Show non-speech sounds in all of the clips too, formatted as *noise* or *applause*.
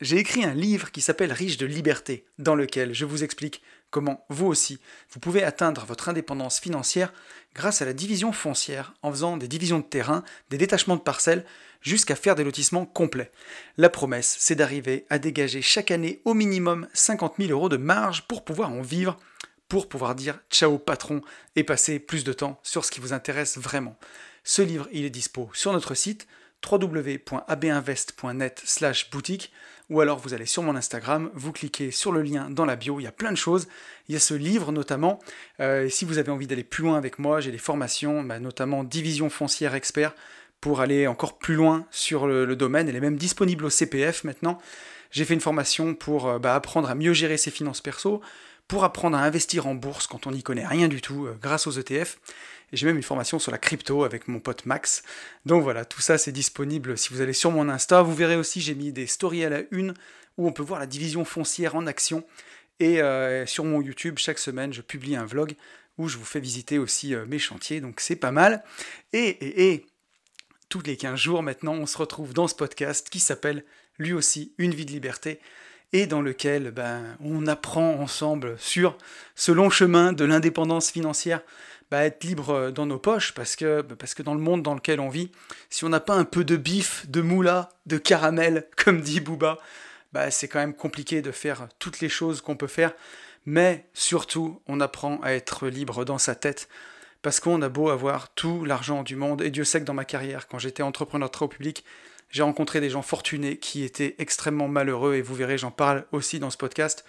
J'ai écrit un livre qui s'appelle Riche de liberté, dans lequel je vous explique comment vous aussi, vous pouvez atteindre votre indépendance financière grâce à la division foncière, en faisant des divisions de terrain, des détachements de parcelles, jusqu'à faire des lotissements complets. La promesse, c'est d'arriver à dégager chaque année au minimum 50 000 euros de marge pour pouvoir en vivre, pour pouvoir dire ciao patron et passer plus de temps sur ce qui vous intéresse vraiment. Ce livre, il est dispo sur notre site www.abinvest.net slash boutique ou alors vous allez sur mon Instagram, vous cliquez sur le lien dans la bio, il y a plein de choses. Il y a ce livre notamment. Euh, et si vous avez envie d'aller plus loin avec moi, j'ai des formations, bah, notamment Division foncière expert, pour aller encore plus loin sur le, domaine. Elle est même disponible au CPF maintenant. J'ai fait une formation pour euh, bah, apprendre à mieux gérer ses finances perso, pour apprendre à investir en bourse quand on n'y connaît rien du tout, euh, grâce aux ETF. Et j'ai même une formation sur la crypto avec mon pote Max. Donc voilà, tout ça c'est disponible si vous allez sur mon Insta. Vous verrez aussi, j'ai mis des stories à la une où on peut voir la division foncière en action. Et euh, sur mon YouTube, chaque semaine, je publie un vlog où je vous fais visiter aussi euh, mes chantiers. Donc c'est pas mal. Et, et, et, tous les 15 jours maintenant, on se retrouve dans ce podcast qui s'appelle lui aussi Une vie de liberté et dans lequel ben, on apprend ensemble sur ce long chemin de l'indépendance financière, bah, être libre dans nos poches, parce que, parce que dans le monde dans lequel on vit, si on n'a pas un peu de bif, de moula, de caramel, *laughs* comme dit Booba, bah, c'est quand même compliqué de faire toutes les choses qu'on peut faire, mais surtout, on apprend à être libre dans sa tête, parce qu'on a beau avoir tout l'argent du monde, et Dieu sait que dans ma carrière, quand j'étais entrepreneur très public, j'ai rencontré des gens fortunés qui étaient extrêmement malheureux, et vous verrez, j'en parle aussi dans ce podcast.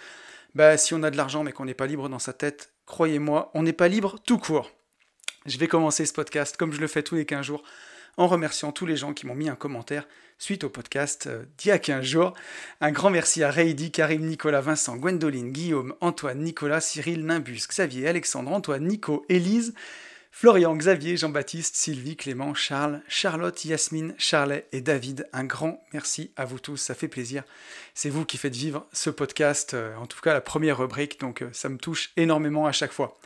Bah, si on a de l'argent mais qu'on n'est pas libre dans sa tête, croyez-moi, on n'est pas libre tout court. Je vais commencer ce podcast comme je le fais tous les 15 jours en remerciant tous les gens qui m'ont mis un commentaire suite au podcast euh, d'il y a 15 jours. Un grand merci à Reidi, Karim, Nicolas, Vincent, Gwendoline, Guillaume, Antoine, Nicolas, Cyril, Nimbus, Xavier, Alexandre, Antoine, Nico, Élise, Florian, Xavier, Jean-Baptiste, Sylvie, Clément, Charles, Charlotte, Yasmine, Charlet et David. Un grand merci à vous tous, ça fait plaisir. C'est vous qui faites vivre ce podcast, euh, en tout cas la première rubrique, donc euh, ça me touche énormément à chaque fois.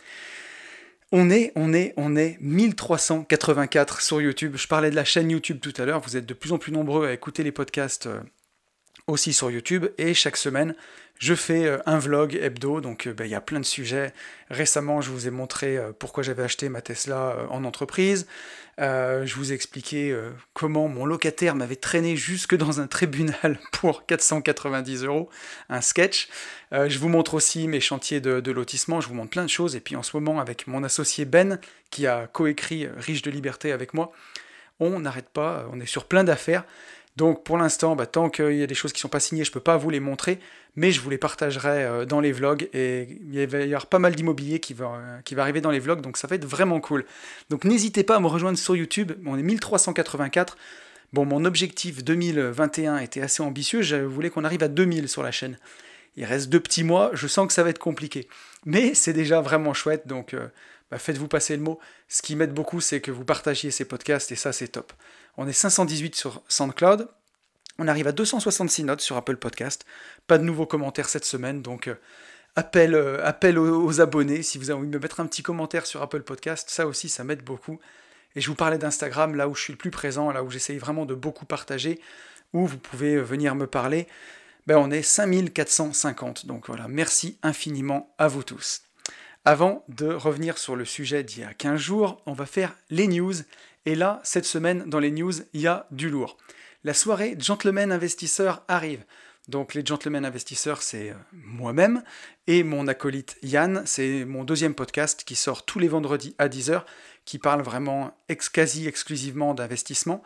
On est, on est, on est 1384 sur YouTube. Je parlais de la chaîne YouTube tout à l'heure. Vous êtes de plus en plus nombreux à écouter les podcasts euh, aussi sur YouTube. Et chaque semaine, je fais euh, un vlog hebdo, donc euh, ben, il y a plein de sujets. Récemment, je vous ai montré euh, pourquoi j'avais acheté ma Tesla en entreprise. je vous ai expliqué comment mon locataire m'avait traîné jusque dans un tribunal *laughs* pour 490 euros, un sketch. je vous montre aussi mes chantiers de, de, lotissement, je vous montre plein de choses. Et puis en ce moment, avec mon associé Ben, qui a coécrit Riche de liberté avec moi, on n'arrête pas, on est sur plein d'affaires. Donc pour l'instant, bah, tant qu'il y a des choses qui ne sont pas signées, je ne peux pas vous les montrer, mais je vous les partagerai euh, dans les vlogs et il va y avoir pas mal d'immobilier qui va, qui arriver dans les vlogs, donc ça va être vraiment cool. Donc n'hésitez pas à me rejoindre sur YouTube, on est 1384. Bon, mon objectif 2021 était assez ambitieux, je voulais qu'on arrive à 2000 sur la chaîne. Il reste deux petits mois, je sens que ça va être compliqué. Mais c'est déjà vraiment chouette, donc euh, bah, faites-vous passer le mot. Ce qui m'aide beaucoup, c'est que vous partagiez ces podcasts, et ça c'est top. On est 518 sur SoundCloud. On arrive à 266 notes sur Apple Podcast. Pas de nouveaux commentaires cette semaine, donc euh, appel, euh, aux, abonnés. Si vous avez envie de me mettre un petit commentaire sur Apple Podcast, ça aussi, ça m'aide beaucoup. Et je vous parlais d'Instagram, là où je suis le plus présent, là où j'essaye vraiment de beaucoup partager, où vous pouvez euh, venir me parler. Ben, on est 5450. Donc voilà, merci infiniment à vous tous. Avant de revenir sur le sujet d'il y a 15 jours, on va faire les news et là, cette semaine, dans les news, il y a du lourd. La soirée Gentleman Investisseur arrive. Donc les Gentlemen Investisseurs, c'est euh, moi-même et mon acolyte Yann. C'est mon deuxième podcast qui sort tous les vendredis à 10h, qui parle vraiment quasi exclusivement d'investissement.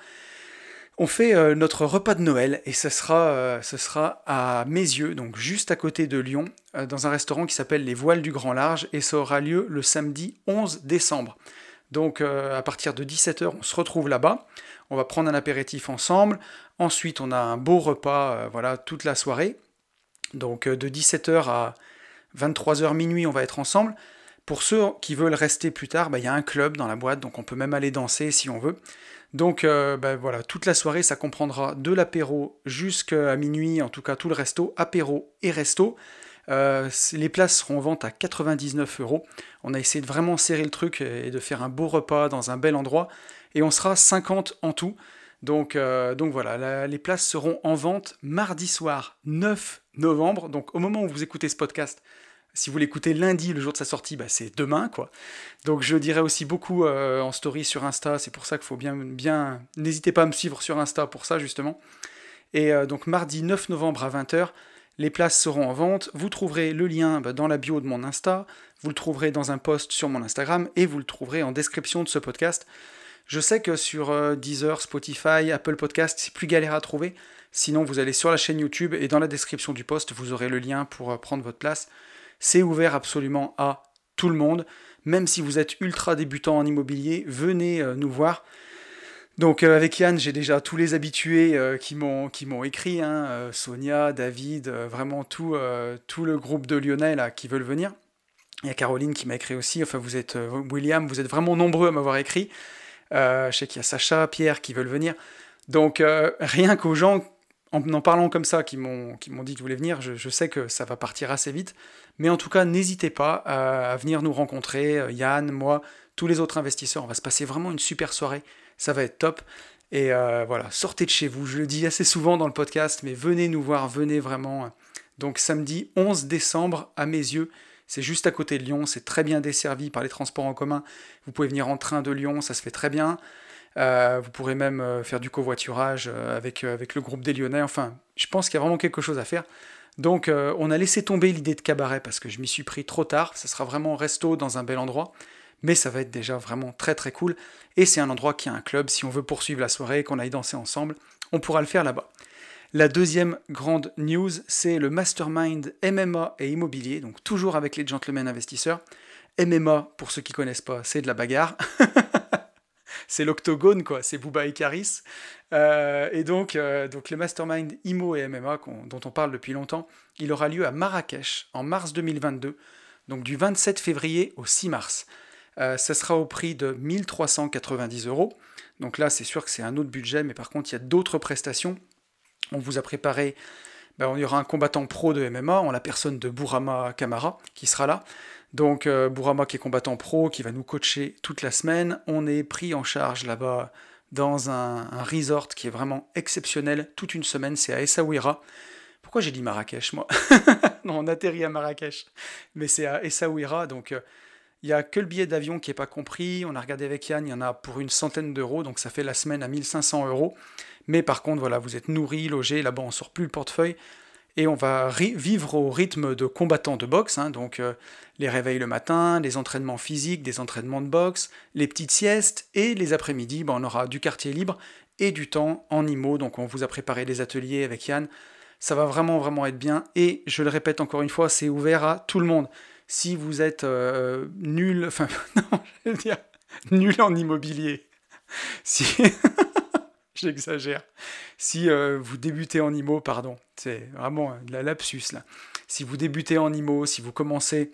On fait euh, notre repas de Noël et ce sera, euh, ce sera à yeux, donc juste à côté de Lyon, dans un restaurant qui s'appelle Les Voiles du Grand Large et ça aura lieu le samedi 11 décembre. Donc euh, à partir de 17h, on se retrouve là-bas. On va prendre un apéritif ensemble. Ensuite, on a un beau repas euh, voilà, toute la soirée. Donc euh, de 17h à 23h minuit, on va être ensemble. Pour ceux qui veulent rester plus tard, bah, il y a un club dans la boîte, donc on peut même aller danser si on veut. Donc bah, voilà, toute la soirée, ça comprendra de l'apéro jusqu'à minuit, en tout cas tout le resto, apéro et resto. Euh, les places seront en vente à 99 euros. On a essayé de vraiment serrer le truc et de faire un beau repas dans un bel endroit. Et on sera 50 en tout. Donc, euh, voilà, les places seront en vente mardi soir 9 novembre. Donc au moment où vous écoutez ce podcast, si vous l'écoutez lundi, le jour de sa sortie, bah, c'est demain, quoi. Donc je dirai aussi beaucoup euh, en story sur Insta, c'est pour ça qu'il faut bien, bien... N'hésitez pas à me suivre sur Insta pour ça, justement. Et donc mardi 9 novembre à 20h, les places seront en vente. Vous trouverez le lien bah, dans la bio de mon Insta, vous le trouverez dans un post sur mon Instagram, et vous le trouverez en description de ce podcast. Je sais que sur euh, Deezer, Spotify, Apple Podcast, c'est plus galère à trouver. Sinon, vous allez sur la chaîne YouTube et dans la description du post, vous aurez le lien pour prendre votre place. C'est ouvert absolument à tout le monde. Même si vous êtes ultra débutant en immobilier, venez euh, nous voir. Donc euh, avec Yann, j'ai déjà tous les habitués euh, qui m'ont qui m'ont écrit, hein, Sonia, David, vraiment tout, tout le groupe de Lyonnais qui veulent venir. Il y a Caroline qui m'a écrit aussi. Enfin, vous êtes William, vous êtes vraiment nombreux à m'avoir écrit. je sais qu'il y a Sacha, Pierre qui veulent venir. Donc rien qu'aux gens en en parlant comme ça, qui m'ont dit qu'ils voulaient venir, je, sais que ça va partir assez vite. Mais en tout cas, n'hésitez pas à, venir nous rencontrer, euh, Yann, moi, tous les autres investisseurs. On va se passer vraiment une super soirée. Ça va être top. Et euh, voilà, sortez de chez vous. Je le dis assez souvent dans le podcast, mais venez nous voir, venez vraiment. Donc samedi 11 décembre, à mes yeux, c'est juste à côté de Lyon, c'est très bien desservi par les transports en commun. Vous pouvez venir en train de Lyon, ça se fait très bien. Euh, vous pourrez même euh, faire du covoiturage avec, avec le groupe des Lyonnais. Enfin, je pense qu'il y a vraiment quelque chose à faire. Donc, on a laissé tomber l'idée de cabaret parce que je m'y suis pris trop tard. Ça sera vraiment resto dans un bel endroit. Mais ça va être déjà vraiment très très cool. Et c'est un endroit qui a un club. Si on veut poursuivre la soirée, qu'on aille danser ensemble, on pourra le faire là-bas. La deuxième grande news, c'est le mastermind MMA et immobilier, donc toujours avec les gentlemen investisseurs. MMA, pour ceux qui connaissent pas, c'est de la bagarre. *laughs* c'est l'octogone, quoi, c'est Booba et Caris. Euh, et donc, euh, donc, le mastermind IMO et MMA, dont on parle depuis longtemps, il aura lieu à Marrakech en mars 2022, donc du 27 février au 6 mars. Euh, ça sera au prix de 1390 euros. Donc là, c'est sûr que c'est un autre budget, mais par contre, il y a d'autres prestations. On vous a préparé ben, il y aura un combattant pro de MMA en la personne de Bourama Kamara qui sera là. Donc euh, Bourama qui est combattant pro, qui va nous coacher toute la semaine. On est pris en charge là-bas dans un, resort qui est vraiment exceptionnel toute une semaine, c'est à Essaouira. Pourquoi j'ai dit Marrakech moi? *laughs* Non, on atterrit à Marrakech, mais c'est à Essaouira, donc euh, il n'y a que le billet d'avion qui n'est pas compris. On a regardé avec Yann, il y en a pour une centaine d'euros, donc ça fait la semaine à 1500 euros. Mais par contre, voilà, vous êtes nourri, logé, là-bas on sort plus le portefeuille et on va vivre au rythme de combattants de boxe, hein, donc euh, les réveils le matin, les entraînements physiques, des entraînements de boxe, les petites siestes, et les après-midi, ben, on aura du quartier libre et du temps en IMO, donc on vous a préparé des ateliers avec Yann, ça va vraiment vraiment être bien, et je le répète encore une fois, c'est ouvert à tout le monde. Si vous êtes euh, nul, enfin *laughs* non, je dire, nul en immobilier, si... *laughs* j'exagère. Si euh, vous débutez en IMO, pardon, c'est vraiment de la lapsus là. Si vous débutez en IMO, si vous commencez,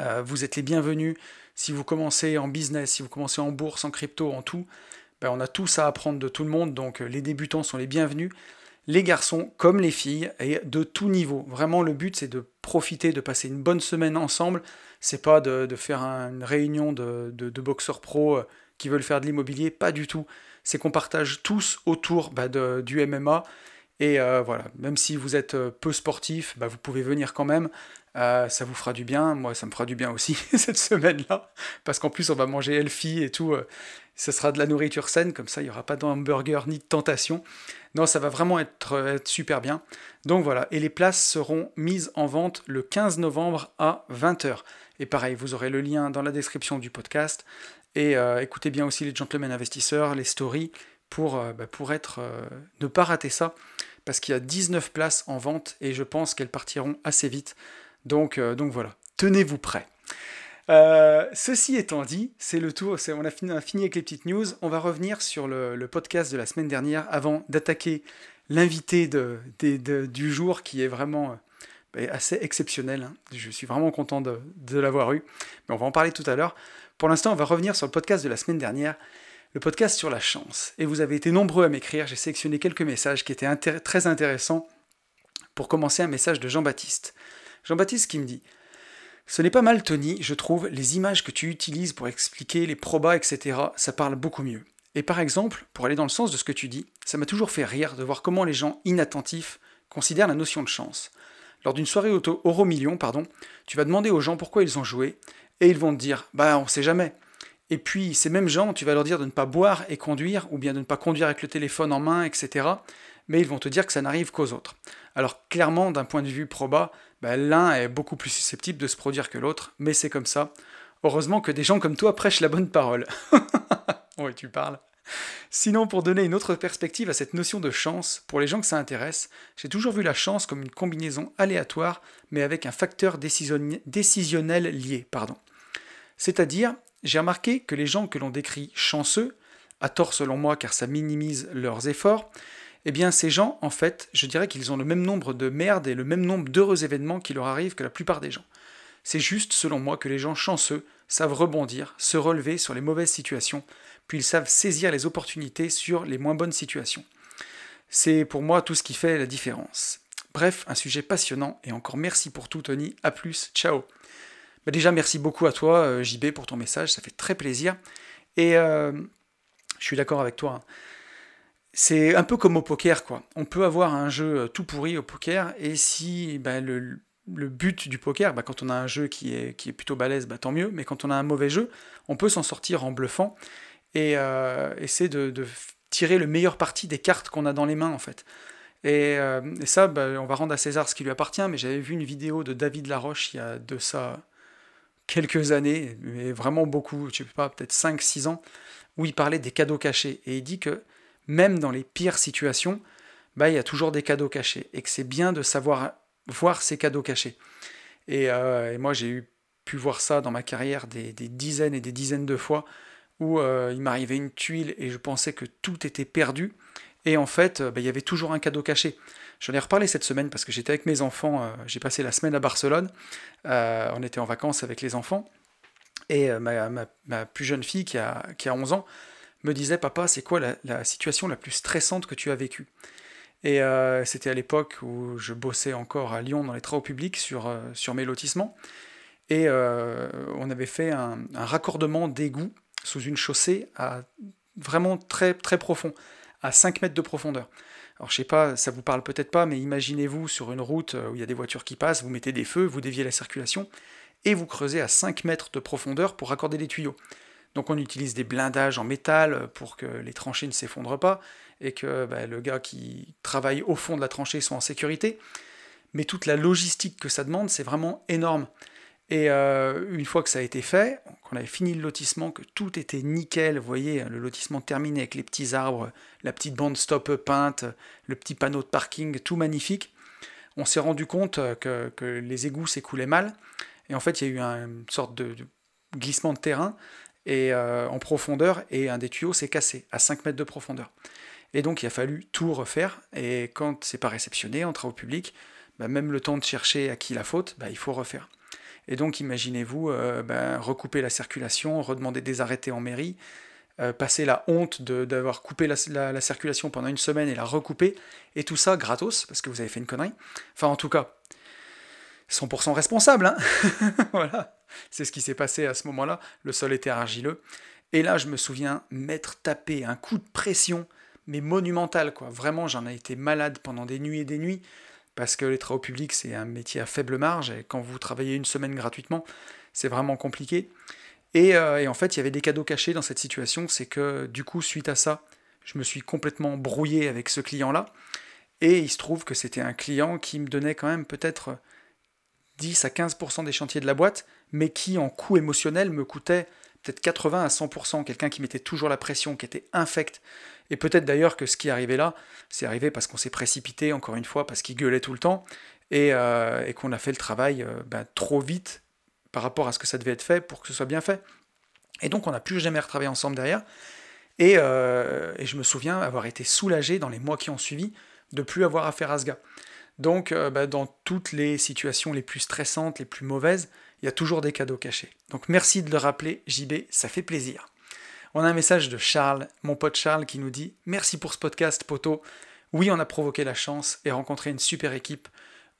euh, vous êtes les bienvenus. Si vous commencez en business, si vous commencez en bourse, en crypto, en tout, ben on a tout ça à apprendre de tout le monde, donc les débutants sont les bienvenus. Les garçons comme les filles, et de tout niveau. Vraiment, le but, c'est de profiter, de passer une bonne semaine ensemble. C'est pas de, faire une réunion de, de boxeurs pro qui veulent faire de l'immobilier, pas du tout c'est qu'on partage tous autour bah, du MMA. Et euh, voilà, même si vous êtes euh, peu sportif, bah, vous pouvez venir quand même. Euh, ça vous fera du bien. Moi, ça me fera du bien aussi *laughs* cette semaine-là. Parce qu'en plus, on va manger healthy et tout. ce sera de la nourriture saine, comme ça, il n'y aura pas d'hamburger ni de tentation. Non, ça va vraiment être, être, super bien. Donc voilà, et les places seront mises en vente le 15 novembre à 20h. Et pareil, vous aurez le lien dans la description du podcast. Et euh, écoutez bien aussi les gentlemen investisseurs, les stories, pour, euh, bah, être, euh, ne pas rater ça, parce qu'il y a 19 places en vente et je pense qu'elles partiront assez vite. Donc, donc voilà, tenez-vous prêts. Ceci étant dit, c'est le tour, on a, fini, fini, avec les petites news. On va revenir sur le, podcast de la semaine dernière avant d'attaquer l'invité du jour qui est vraiment est assez exceptionnel. Hein. Je suis vraiment content de, l'avoir eu. Mais on va en parler tout à l'heure. Pour l'instant, on va revenir sur le podcast de la semaine dernière, le podcast sur la chance. Et vous avez été nombreux à m'écrire. J'ai sélectionné quelques messages qui étaient très intéressants. Pour commencer, un message de Jean-Baptiste. Jean-Baptiste qui me dit Ce n'est pas mal, Tony, je trouve, les images que tu utilises pour expliquer les probas, etc., ça parle beaucoup mieux. Et par exemple, pour aller dans le sens de ce que tu dis, ça m'a toujours fait rire de voir comment les gens inattentifs considèrent la notion de chance. Lors d'une soirée auto euro million, pardon, tu vas demander aux gens pourquoi ils ont joué, et ils vont te dire Bah, on sait jamais. Et puis, ces mêmes gens, tu vas leur dire de ne pas boire et conduire, ou bien de ne pas conduire avec le téléphone en main, etc. Mais ils vont te dire que ça n'arrive qu'aux autres. Alors, clairement, d'un point de vue proba, bah, l'un est beaucoup plus susceptible de se produire que l'autre, mais c'est comme ça. Heureusement que des gens comme toi prêchent la bonne parole. *laughs* oui, tu parles. Sinon, pour donner une autre perspective à cette notion de chance, pour les gens que ça intéresse, j'ai toujours vu la chance comme une combinaison aléatoire, mais avec un facteur décisionnel lié. Pardon. C'est-à-dire, j'ai remarqué que les gens que l'on décrit chanceux, à tort selon moi car ça minimise leurs efforts, eh bien ces gens, en fait, je dirais qu'ils ont le même nombre de merdes et le même nombre d'heureux événements qui leur arrivent que la plupart des gens. C'est juste, selon moi, que les gens chanceux savent rebondir, se relever sur les mauvaises situations, puis ils savent saisir les opportunités sur les moins bonnes situations. C'est pour moi tout ce qui fait la différence. Bref, un sujet passionnant, et encore merci pour tout Tony, à plus, ciao bah Déjà merci beaucoup à toi euh, JB pour ton message, ça fait très plaisir, et euh, je suis d'accord avec toi. Hein. C'est un peu comme au poker, quoi. On peut avoir un jeu euh, tout pourri au poker, et si bah, le, le but du poker, bah, quand on a un jeu qui est, qui est plutôt balèze, bah, tant mieux, mais quand on a un mauvais jeu, on peut s'en sortir en bluffant et euh, essayer de, tirer le meilleur parti des cartes qu'on a dans les mains en fait. Et, euh, ça, bah, on va rendre à César ce qui lui appartient, mais j'avais vu une vidéo de David Laroche il y a de ça quelques années, mais vraiment beaucoup, je sais pas, peut-être 5-6 ans, où il parlait des cadeaux cachés. Et il dit que même dans les pires situations, bah, il y a toujours des cadeaux cachés, et que c'est bien de savoir voir ces cadeaux cachés. Euh, et, moi, j'ai pu voir ça dans ma carrière des, dizaines et des dizaines de fois où euh, il m'arrivait une tuile et je pensais que tout était perdu. Et en fait, euh, bah, il y avait toujours un cadeau caché. J'en ai reparlé cette semaine parce que j'étais avec mes enfants, j'ai passé la semaine à Barcelone, on était en vacances avec les enfants, et ma, plus jeune fille qui a, qui a 11 ans me disait, papa, c'est quoi la, situation la plus stressante que tu as vécue? Et euh, c'était à l'époque où je bossais encore à Lyon dans les travaux publics sur, euh, mes lotissements. Et euh, on avait fait un, raccordement d'égout sous une chaussée à vraiment très, très profond, à 5 mètres de profondeur. Alors je sais pas, ça vous parle peut-être pas, mais imaginez-vous sur une route où il y a des voitures qui passent, vous mettez des feux, vous déviez la circulation, et vous creusez à 5 mètres de profondeur pour raccorder des tuyaux. Donc on utilise des blindages en métal pour que les tranchées ne s'effondrent pas et que bah, le gars qui travaille au fond de la tranchée soit en sécurité. Mais toute la logistique que ça demande, c'est vraiment énorme. Et euh, une fois que ça a été fait, qu'on avait fini le lotissement, que tout était nickel, vous voyez, le lotissement terminé avec les petits arbres, la petite bande stop peinte, le petit panneau de parking, tout magnifique, on s'est rendu compte que, les égouts s'écoulaient mal. Et en fait, il y a eu une sorte de glissement de terrain et euh, en profondeur, et un des tuyaux s'est cassé à 5 mètres de profondeur. Et donc il a fallu tout refaire, et quand c'est pas réceptionné en travaux publics, bah, même le temps de chercher à qui la faute, bah, il faut refaire. Et donc imaginez-vous euh, bah, recouper la circulation, redemander des arrêtés en mairie, euh, passer la honte d'avoir coupé la, circulation pendant une semaine et la recouper, et tout ça gratos, parce que vous avez fait une connerie. Enfin en tout cas, 100% responsable, hein *laughs* voilà. C'est ce qui s'est passé à ce moment-là. Le sol était argileux. Et là, je me souviens m'être tapé un coup de pression, mais monumental, quoi. Vraiment, j'en ai été malade pendant des nuits et des nuits, parce que les travaux publics, c'est un métier à faible marge, et quand vous travaillez une semaine gratuitement, c'est vraiment compliqué. Et, euh, et, en fait, il y avait des cadeaux cachés dans cette situation, c'est que du coup, suite à ça, je me suis complètement brouillé avec ce client-là, et il se trouve que c'était un client qui me donnait quand même peut-être 10 à 15% des chantiers de la boîte, mais qui en coût émotionnel me coûtait peut-être 80 à 100%, quelqu'un qui mettait toujours la pression, qui était infect. Et peut-être d'ailleurs que ce qui arrivé là, c'est arrivé parce qu'on s'est précipité, encore une fois, parce qu'il gueulait tout le temps, et, euh, qu'on a fait le travail euh, ben, trop vite par rapport à ce que ça devait être fait pour que ce soit bien fait. Et donc on n'a plus jamais retravaillé ensemble derrière. Et, euh, et, je me souviens avoir été soulagé dans les mois qui ont suivi de plus avoir affaire à ce gars. Donc, euh, bah, dans toutes les situations les plus stressantes, les plus mauvaises, il y a toujours des cadeaux cachés. Donc, merci de le rappeler, JB, ça fait plaisir. On a un message de Charles, mon pote Charles, qui nous dit Merci pour ce podcast, poto. Oui, on a provoqué la chance et rencontré une super équipe.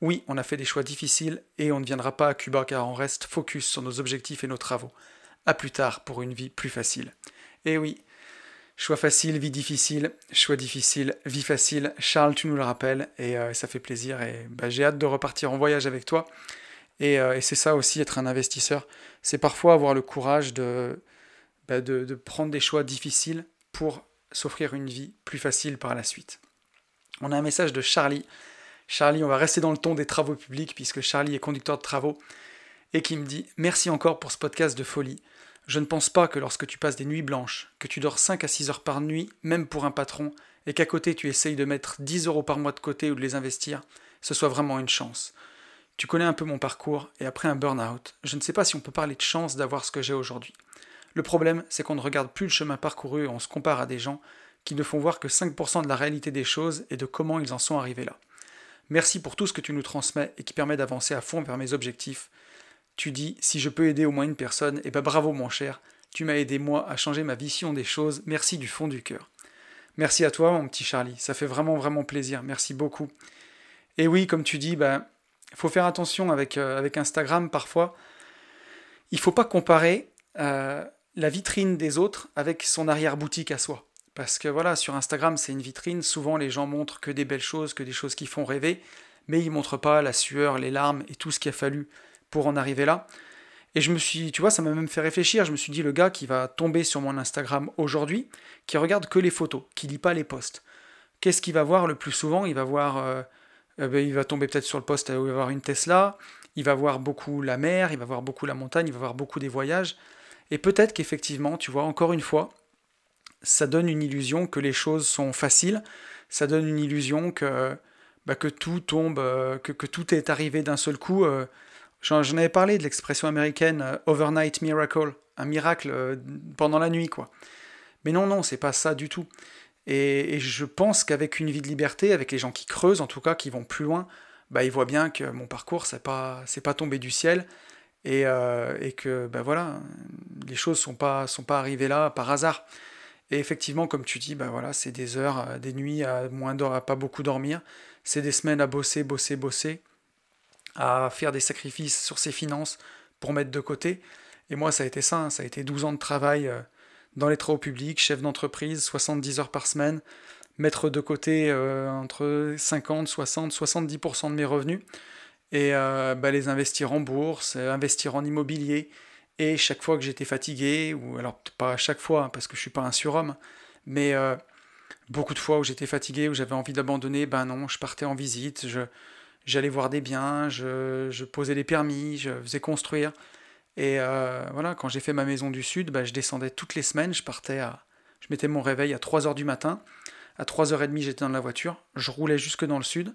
Oui, on a fait des choix difficiles et on ne viendra pas à Cuba car on reste focus sur nos objectifs et nos travaux. A plus tard pour une vie plus facile. Et oui, choix facile, vie difficile, choix difficile, vie facile. Charles, tu nous le rappelles et euh, ça fait plaisir et bah, j'ai hâte de repartir en voyage avec toi. Et, euh, et c'est ça aussi être un investisseur. C'est parfois avoir le courage de, bah, de, prendre des choix difficiles pour s'offrir une vie plus facile par la suite. On a un message de Charlie. Charlie, on va rester dans le ton des travaux publics puisque Charlie est conducteur de travaux et qui me dit Merci encore pour ce podcast de folie. Je ne pense pas que lorsque tu passes des nuits blanches, que tu dors 5 à 6 heures par nuit, même pour un patron, et qu'à côté tu essayes de mettre 10 euros par mois de côté ou de les investir, ce soit vraiment une chance. Tu connais un peu mon parcours, et après un burn-out, je ne sais pas si on peut parler de chance d'avoir ce que j'ai aujourd'hui. Le problème, c'est qu'on ne regarde plus le chemin parcouru et on se compare à des gens qui ne font voir que 5% de la réalité des choses et de comment ils en sont arrivés là. Merci pour tout ce que tu nous transmets et qui permet d'avancer à fond vers mes objectifs. Tu dis, si je peux aider au moins une personne, eh ben bravo mon cher, tu m'as aidé moi à changer ma vision des choses, merci du fond du cœur. Merci à toi mon petit Charlie, ça fait vraiment vraiment plaisir, merci beaucoup. Et oui, comme tu dis, ben, faut faire attention avec, euh, avec Instagram parfois. Il faut pas comparer euh, la vitrine des autres avec son arrière-boutique à soi. Parce que voilà, sur Instagram, c'est une vitrine, souvent les gens montrent que des belles choses, que des choses qui font rêver, mais ils montrent pas la sueur, les larmes et tout ce qu'il a fallu pour en arriver là. Et je me suis, tu vois, ça m'a même fait réfléchir. Je me suis dit, le gars qui va tomber sur mon Instagram aujourd'hui, qui regarde que les photos, qui lit pas les posts, qu'est-ce qu'il va voir le plus souvent? Il va voir, euh, euh, ben, il va tomber peut-être sur le post où il va voir une Tesla, il va voir beaucoup la mer, il va voir beaucoup la montagne, il va voir beaucoup des voyages. Et peut-être qu'effectivement, tu vois, encore une fois, ça donne une illusion que les choses sont faciles, ça donne une illusion que, bah, que tout tombe, euh, que, que, tout est arrivé d'un seul coup. Euh. J'en avais parlé de l'expression américaine euh, overnight miracle, un miracle pendant la nuit, quoi. Mais non, non, c'est pas ça du tout. Et, je pense qu'avec une vie de liberté, avec les gens qui creusent, en tout cas, qui vont plus loin, bah, ils voient bien que mon parcours, c'est pas, c'est pas tombé du ciel et, euh, et que ben voilà, les choses sont pas sont pas arrivées là par hasard. Et effectivement, comme tu dis, ben voilà, c'est des heures, euh, des nuits à moins d'heures, à pas beaucoup dormir, c'est des semaines à bosser, bosser, bosser, à faire des sacrifices sur ses finances pour mettre de côté. Et moi, ça a été ça, hein. ça a été 12 ans de travail euh, dans les travaux publics, chef d'entreprise, 70 heures par semaine, mettre de côté entre 50, 60, 70% de mes revenus et euh, bah, les investir en bourse, euh, investir en immobilier. Et chaque fois que j'étais fatigué, ou alors pas à chaque fois, hein, parce que je suis pas un surhomme, mais euh, beaucoup de fois où j'étais fatigué, où j'avais envie d'abandonner, ben non, je partais en visite, je, j'allais voir des biens, je, posais les permis, je faisais construire. Et voilà, quand j'ai fait ma maison du Sud, ben, je descendais toutes les semaines, je partais à... Je mettais mon réveil à 3h du matin, à 3h30 j'étais dans la voiture, je roulais jusque dans le Sud,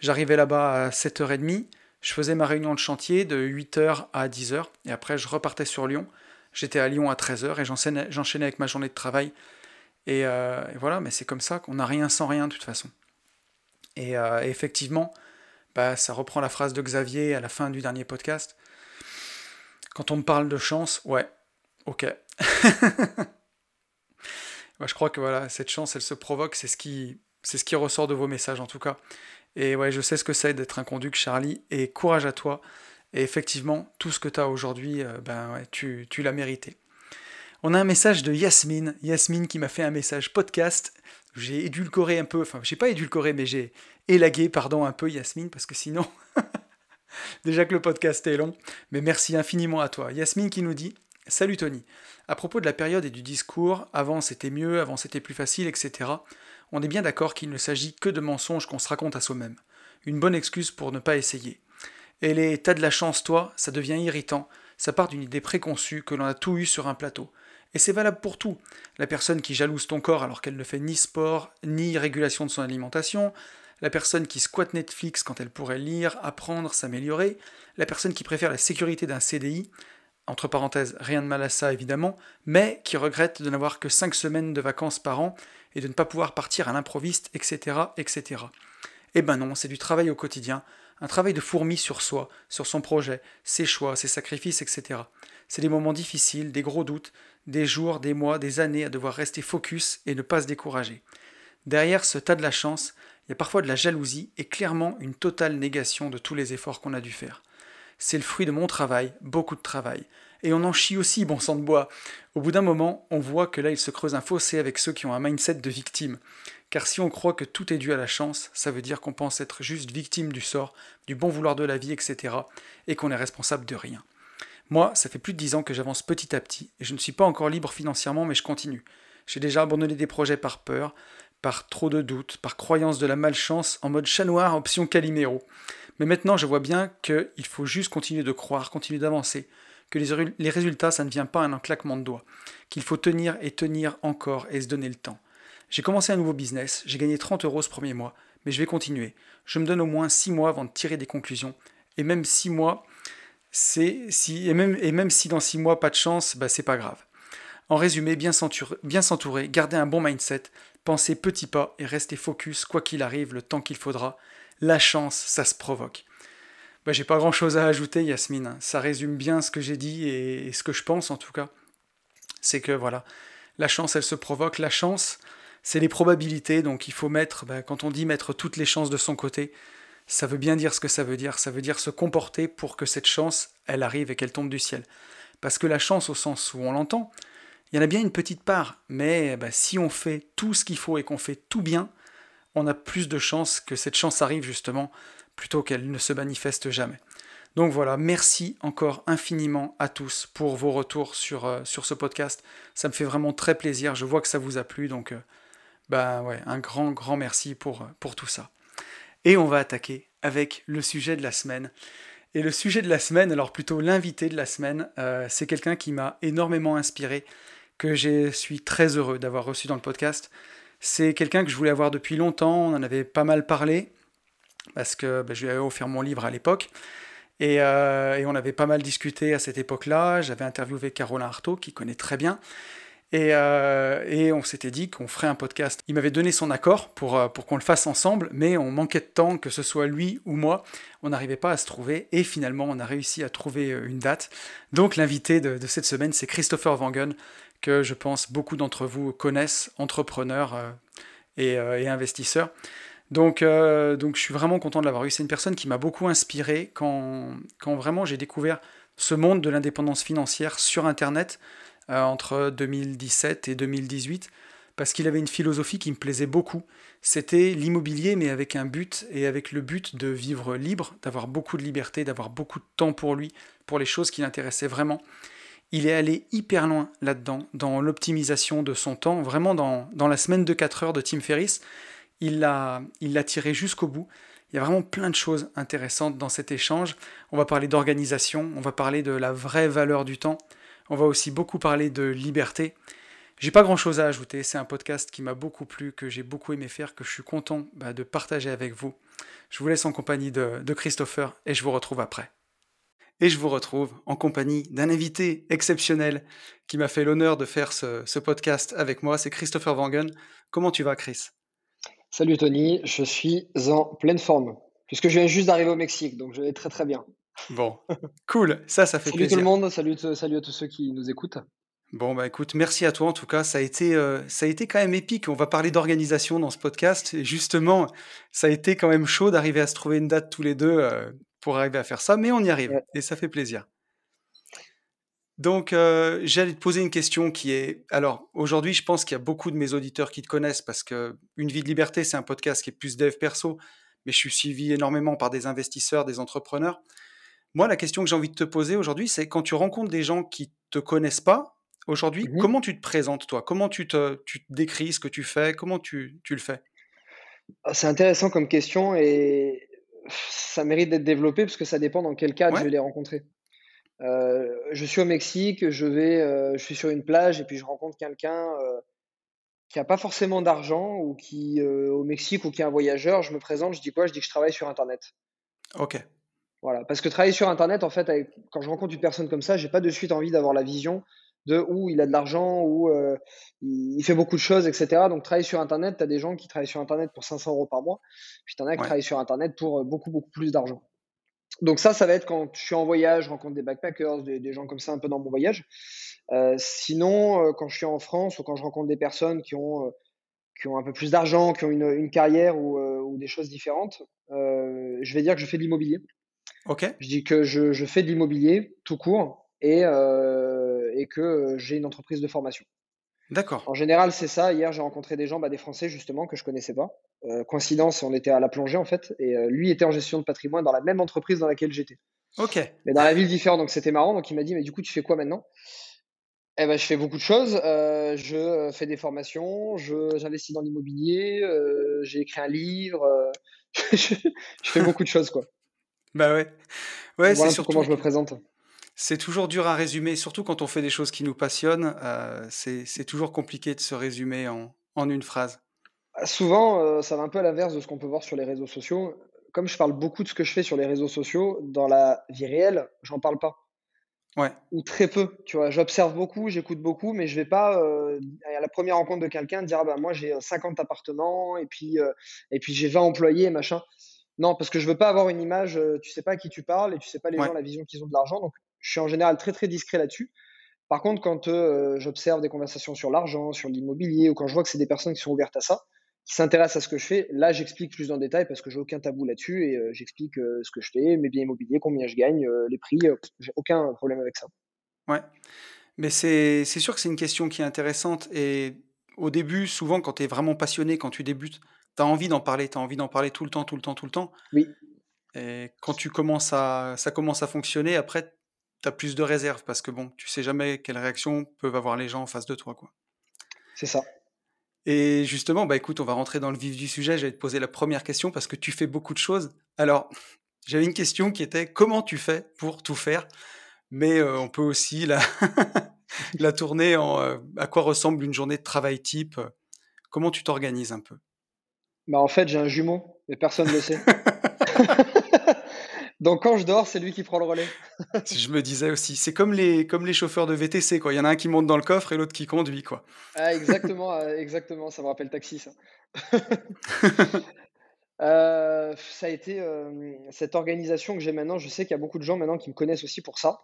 J'arrivais là-bas à 7h30, je faisais ma réunion de chantier de 8h à 10h, et après je repartais sur Lyon. J'étais à Lyon à 13h et j'enchaînais avec ma journée de travail. Euh, et, voilà, mais c'est comme ça qu'on n'a rien sans rien de toute façon. Et, euh, effectivement, bah, ça reprend la phrase de Xavier à la fin du dernier podcast. Quand on me parle de chance, ouais, ok. *laughs* je crois que voilà, cette chance, elle se provoque, c'est ce qui, c'est ce qui ressort de vos messages en tout cas. Et ouais, je sais ce que c'est d'être un conduc, Charlie, et courage à toi. Et effectivement, tout ce que tu as aujourd'hui, euh, ben tu, tu l'as mérité. On a un message de Yasmine, Yasmine qui m'a fait un message podcast. J'ai édulcoré un peu, enfin, j'ai pas édulcoré, mais j'ai élagué, pardon, un peu Yasmine, parce que sinon, *laughs* déjà que le podcast est long. Mais merci infiniment à toi. Yasmine qui nous dit Salut Tony. À propos de la période et du discours, avant c'était mieux, avant c'était plus facile, etc on est bien d'accord qu'il ne s'agit que de mensonges qu'on se raconte à soi-même. Une bonne excuse pour ne pas essayer. Et les t'as de la chance, toi, ça devient irritant, ça part d'une idée préconçue que l'on a tout eu sur un plateau. Et c'est valable pour tout. La personne qui jalouse ton corps alors qu'elle ne fait ni sport, ni régulation de son alimentation, la personne qui squatte Netflix quand elle pourrait lire, apprendre, s'améliorer, la personne qui préfère la sécurité d'un CDI, entre parenthèses, rien de mal à ça évidemment, mais qui regrette de n'avoir que 5 semaines de vacances par an et de ne pas pouvoir partir à l'improviste, etc., etc. Eh ben non, c'est du travail au quotidien, un travail de fourmi sur soi, sur son projet, ses choix, ses sacrifices, etc. C'est des moments difficiles, des gros doutes, des jours, des mois, des années à devoir rester focus et ne pas se décourager. Derrière ce tas de la chance, il y a parfois de la jalousie et clairement une totale négation de tous les efforts qu'on a dû faire. C'est le fruit de mon travail, beaucoup de travail. Et on en chie aussi, bon sang de bois. Au bout d'un moment, on voit que là, il se creuse un fossé avec ceux qui ont un mindset de victime. Car si on croit que tout est dû à la chance, ça veut dire qu'on pense être juste victime du sort, du bon vouloir de la vie, etc. et qu'on est responsable de rien. Moi, ça fait plus de dix ans que j'avance petit à petit, et je ne suis pas encore libre financièrement, mais je continue. J'ai déjà abandonné des projets par peur, par trop de doutes, par croyance de la malchance, en mode chat noir, option Calimero. Mais maintenant, je vois bien qu'il faut juste continuer de croire, continuer d'avancer, que les, résultats, ça ne vient pas en un claquement de doigts, qu'il faut tenir et tenir encore et se donner le temps. J'ai commencé un nouveau business, j'ai gagné 30 euros ce premier mois, mais je vais continuer. Je me donne au moins 6 mois avant de tirer des conclusions, et même 6 mois, c'est si et même, et même si dans six mois pas de chance, bah c'est pas grave. En résumé, bien s'entourer, garder un bon mindset, penser petit pas et rester focus quoi qu'il arrive le temps qu'il faudra. La chance, ça se provoque. Bah, j'ai pas grand chose à ajouter, Yasmine. Ça résume bien ce que j'ai dit et, ce que je pense en tout cas. C'est que voilà, la chance, elle se provoque. La chance, c'est les probabilités. Donc il faut mettre, bah, quand on dit mettre toutes les chances de son côté, ça veut bien dire ce que ça veut dire. Ça veut dire se comporter pour que cette chance, elle arrive et qu'elle tombe du ciel. Parce que la chance, au sens où on l'entend, il y en a bien une petite part. Mais bah, si on fait tout ce qu'il faut et qu'on fait tout bien, on a plus de chances que cette chance arrive justement, plutôt qu'elle ne se manifeste jamais. Donc voilà, merci encore infiniment à tous pour vos retours sur, euh, ce podcast. Ça me fait vraiment très plaisir. Je vois que ça vous a plu. Donc, euh, bah ouais, un grand, grand merci pour, pour tout ça. Et on va attaquer avec le sujet de la semaine. Et le sujet de la semaine, alors plutôt l'invité de la semaine, euh, c'est quelqu'un qui m'a énormément inspiré, que je suis très heureux d'avoir reçu dans le podcast. C'est quelqu'un que je voulais avoir depuis longtemps, on en avait pas mal parlé, parce que ben, je lui avais offert mon livre à l'époque. Et, euh, et, on avait pas mal discuté à cette époque-là. J'avais interviewé Caroline Artaud, qui connaît très bien. Euh, et, on s'était dit qu'on ferait un podcast. Il m'avait donné son accord pour, euh, pour qu'on le fasse ensemble, mais on manquait de temps, que ce soit lui ou moi. On n'arrivait pas à se trouver, et finalement, on a réussi à trouver euh, une date. Donc, l'invité de, cette semaine, c'est Christopher Wangen, que je pense beaucoup d'entre vous connaissent, entrepreneur et, investisseur. Donc, je suis vraiment content de l'avoir eu. C'est une personne qui m'a beaucoup inspiré quand vraiment j'ai découvert ce monde de l'indépendance financière sur Internet. Euh, entre 2017 et 2018 parce qu'il avait une philosophie qui me plaisait beaucoup. C'était l'immobilier, mais avec un but, et avec le but de vivre libre, d'avoir beaucoup de liberté, d'avoir beaucoup de temps pour lui, pour les choses qui l'intéressaient vraiment. Il est allé hyper loin là-dedans, dans l'optimisation de son temps, vraiment dans, dans, la semaine de 4 heures de Tim Ferriss. Il l'a tiré jusqu'au bout. Il y a vraiment plein de choses intéressantes dans cet échange. On va parler d'organisation, on va parler de la vraie valeur du temps, on va aussi beaucoup parler de liberté. J'ai pas grand chose à ajouter, c'est un podcast qui m'a beaucoup plu, que j'ai beaucoup aimé faire, que je suis content bah, de partager avec vous. Je vous laisse en compagnie de, Christopher et je vous retrouve après. Et je vous retrouve en compagnie d'un invité exceptionnel qui m'a fait l'honneur de faire ce, podcast avec moi, c'est Christopher Wangen. Comment tu vas Chris? Salut Tony, je suis en pleine forme, puisque je viens juste d'arriver au Mexique, donc je vais très très bien. Bon, cool, ça, ça fait plaisir. Salut tout le monde, salut, salut à tous ceux qui nous écoutent. Bon, bah écoute, merci à toi en tout cas. Ça a été, euh, ça a été quand même épique. On va parler d'organisation dans ce podcast. Et justement, ça a été quand même chaud d'arriver à se trouver une date tous les deux euh, pour arriver à faire ça, mais on y arrive et ça fait plaisir. Donc, euh, j'allais te poser une question qui est. Alors, aujourd'hui, je pense qu'il y a beaucoup de mes auditeurs qui te connaissent parce que Une vie de liberté, c'est un podcast qui est plus dev perso, mais je suis suivi énormément par des investisseurs, des entrepreneurs. Moi, la question que j'ai envie de te poser aujourd'hui, c'est quand tu rencontres des gens qui te connaissent pas, aujourd'hui, mmh comment tu te présentes, toi? Comment tu te, tu décris ce que tu fais? Comment tu, tu le fais? Ah, C'est intéressant comme question et ça mérite d'être développé parce que ça dépend dans quel cadre je vais les rencontrer. Euh, je suis au Mexique, je vais, euh, je suis sur une plage et puis je rencontre quelqu'un euh, qui n'a pas forcément d'argent ou qui au Mexique ou qui est un voyageur. Je me présente, je dis quoi? Je dis que je travaille sur Internet. Ok. Voilà, parce que travailler sur Internet, en fait, quand je rencontre une personne comme ça, j'ai pas de suite envie d'avoir la vision de où il a de l'argent, où il, fait beaucoup de choses, etc. Donc, travailler sur Internet, tu as des gens qui travaillent sur Internet pour 500 euros par mois, puis tu en as qui travaillent sur Internet pour beaucoup, beaucoup plus d'argent. Donc ça, ça va être quand je suis en voyage, je rencontre des backpackers, des, gens comme ça un peu dans mon voyage. sinon, quand je suis en France ou quand je rencontre des personnes qui ont qui ont un peu plus d'argent, qui ont une, carrière euh, ou, des choses différentes, euh, je vais dire que je fais de l'immobilier. Ok. Je dis que je, fais de l'immobilier tout court et, euh, et que j'ai une entreprise de formation. D'accord. En général, c'est ça. Hier, j'ai rencontré des gens, bah, des Français justement, que je connaissais pas. coïncidence, on était à la plongée en fait, et lui était en gestion de patrimoine dans la même entreprise dans laquelle j'étais. Ok. Mais dans la ville différente, donc c'était marrant. Donc il m'a dit, mais du coup, tu fais quoi maintenant? Eh ben, je fais beaucoup de choses. Euh, je fais des formations, j'investis dans l'immobilier, euh, j'ai écrit un livre. Euh, *laughs* je, fais beaucoup de choses, quoi. Bah ouais. Ouais, c'est surtout comment je me présente. C'est toujours dur à résumer, surtout quand on fait des choses qui nous passionnent. c'est toujours compliqué de se résumer en, en une phrase. Bah, souvent, ça va un peu à l'inverse de ce qu'on peut voir sur les réseaux sociaux. Comme je parle beaucoup de ce que je fais sur les réseaux sociaux, dans la vie réelle, j'en parle pas. Ouais. Ou très peu, tu vois. J'observe beaucoup, j'écoute beaucoup, mais je vais pas euh, à la première rencontre de quelqu'un dire ah bah moi j'ai 50 appartements et puis euh, et puis j'ai 20 employés machin. Non, parce que je veux pas avoir une image, euh, tu sais pas à qui tu parles et tu sais pas les gens la vision qu'ils ont de l'argent. Donc je suis en général très très discret là-dessus. Par contre, quand j'observe des conversations sur l'argent, sur l'immobilier ou quand je vois que c'est des personnes qui sont ouvertes à ça, qui s'intéressent à ce que je fais, là j'explique plus en détail parce que j'ai aucun tabou là-dessus et euh, j'explique euh, ce que je fais, mes biens immobiliers, combien je gagne, euh, les prix, j'ai aucun problème avec ça. Ouais, mais c'est sûr que c'est une question qui est intéressante et au début, souvent quand tu es vraiment passionné, quand tu débutes, tu as envie d'en parler, tu as envie d'en parler tout le temps, tout le temps, tout le temps. Oui. Et quand tu commences à, ça commence à fonctionner, après, tu as plus de réserve parce que bon, tu sais jamais quelle réaction peuvent avoir les gens en face de toi. quoi. C'est ça. Et justement, bah écoute, on va rentrer dans le vif du sujet. J'allais te poser la première question parce que tu fais beaucoup de choses. Alors, *laughs* j'avais une question qui était comment tu fais pour tout faire? Mais euh, on peut aussi la, *laughs* la tourner en euh, à quoi ressemble une journée de travail type? Comment tu t'organises un peu? Bah En fait, j'ai un jumeau, mais personne ne le sait. *laughs* Donc quand je dors, c'est lui qui prend le relais. je me disais aussi, c'est comme les, comme les chauffeurs de VTC, quoi. Il y en a un qui monte dans le coffre et l'autre qui conduit, quoi. Ah, exactement, euh, exactement. Ça me rappelle taxi, ça. *laughs* Euh, ça a été euh, cette organisation que j'ai maintenant. Je sais qu'il y a beaucoup de gens maintenant qui me connaissent aussi pour ça.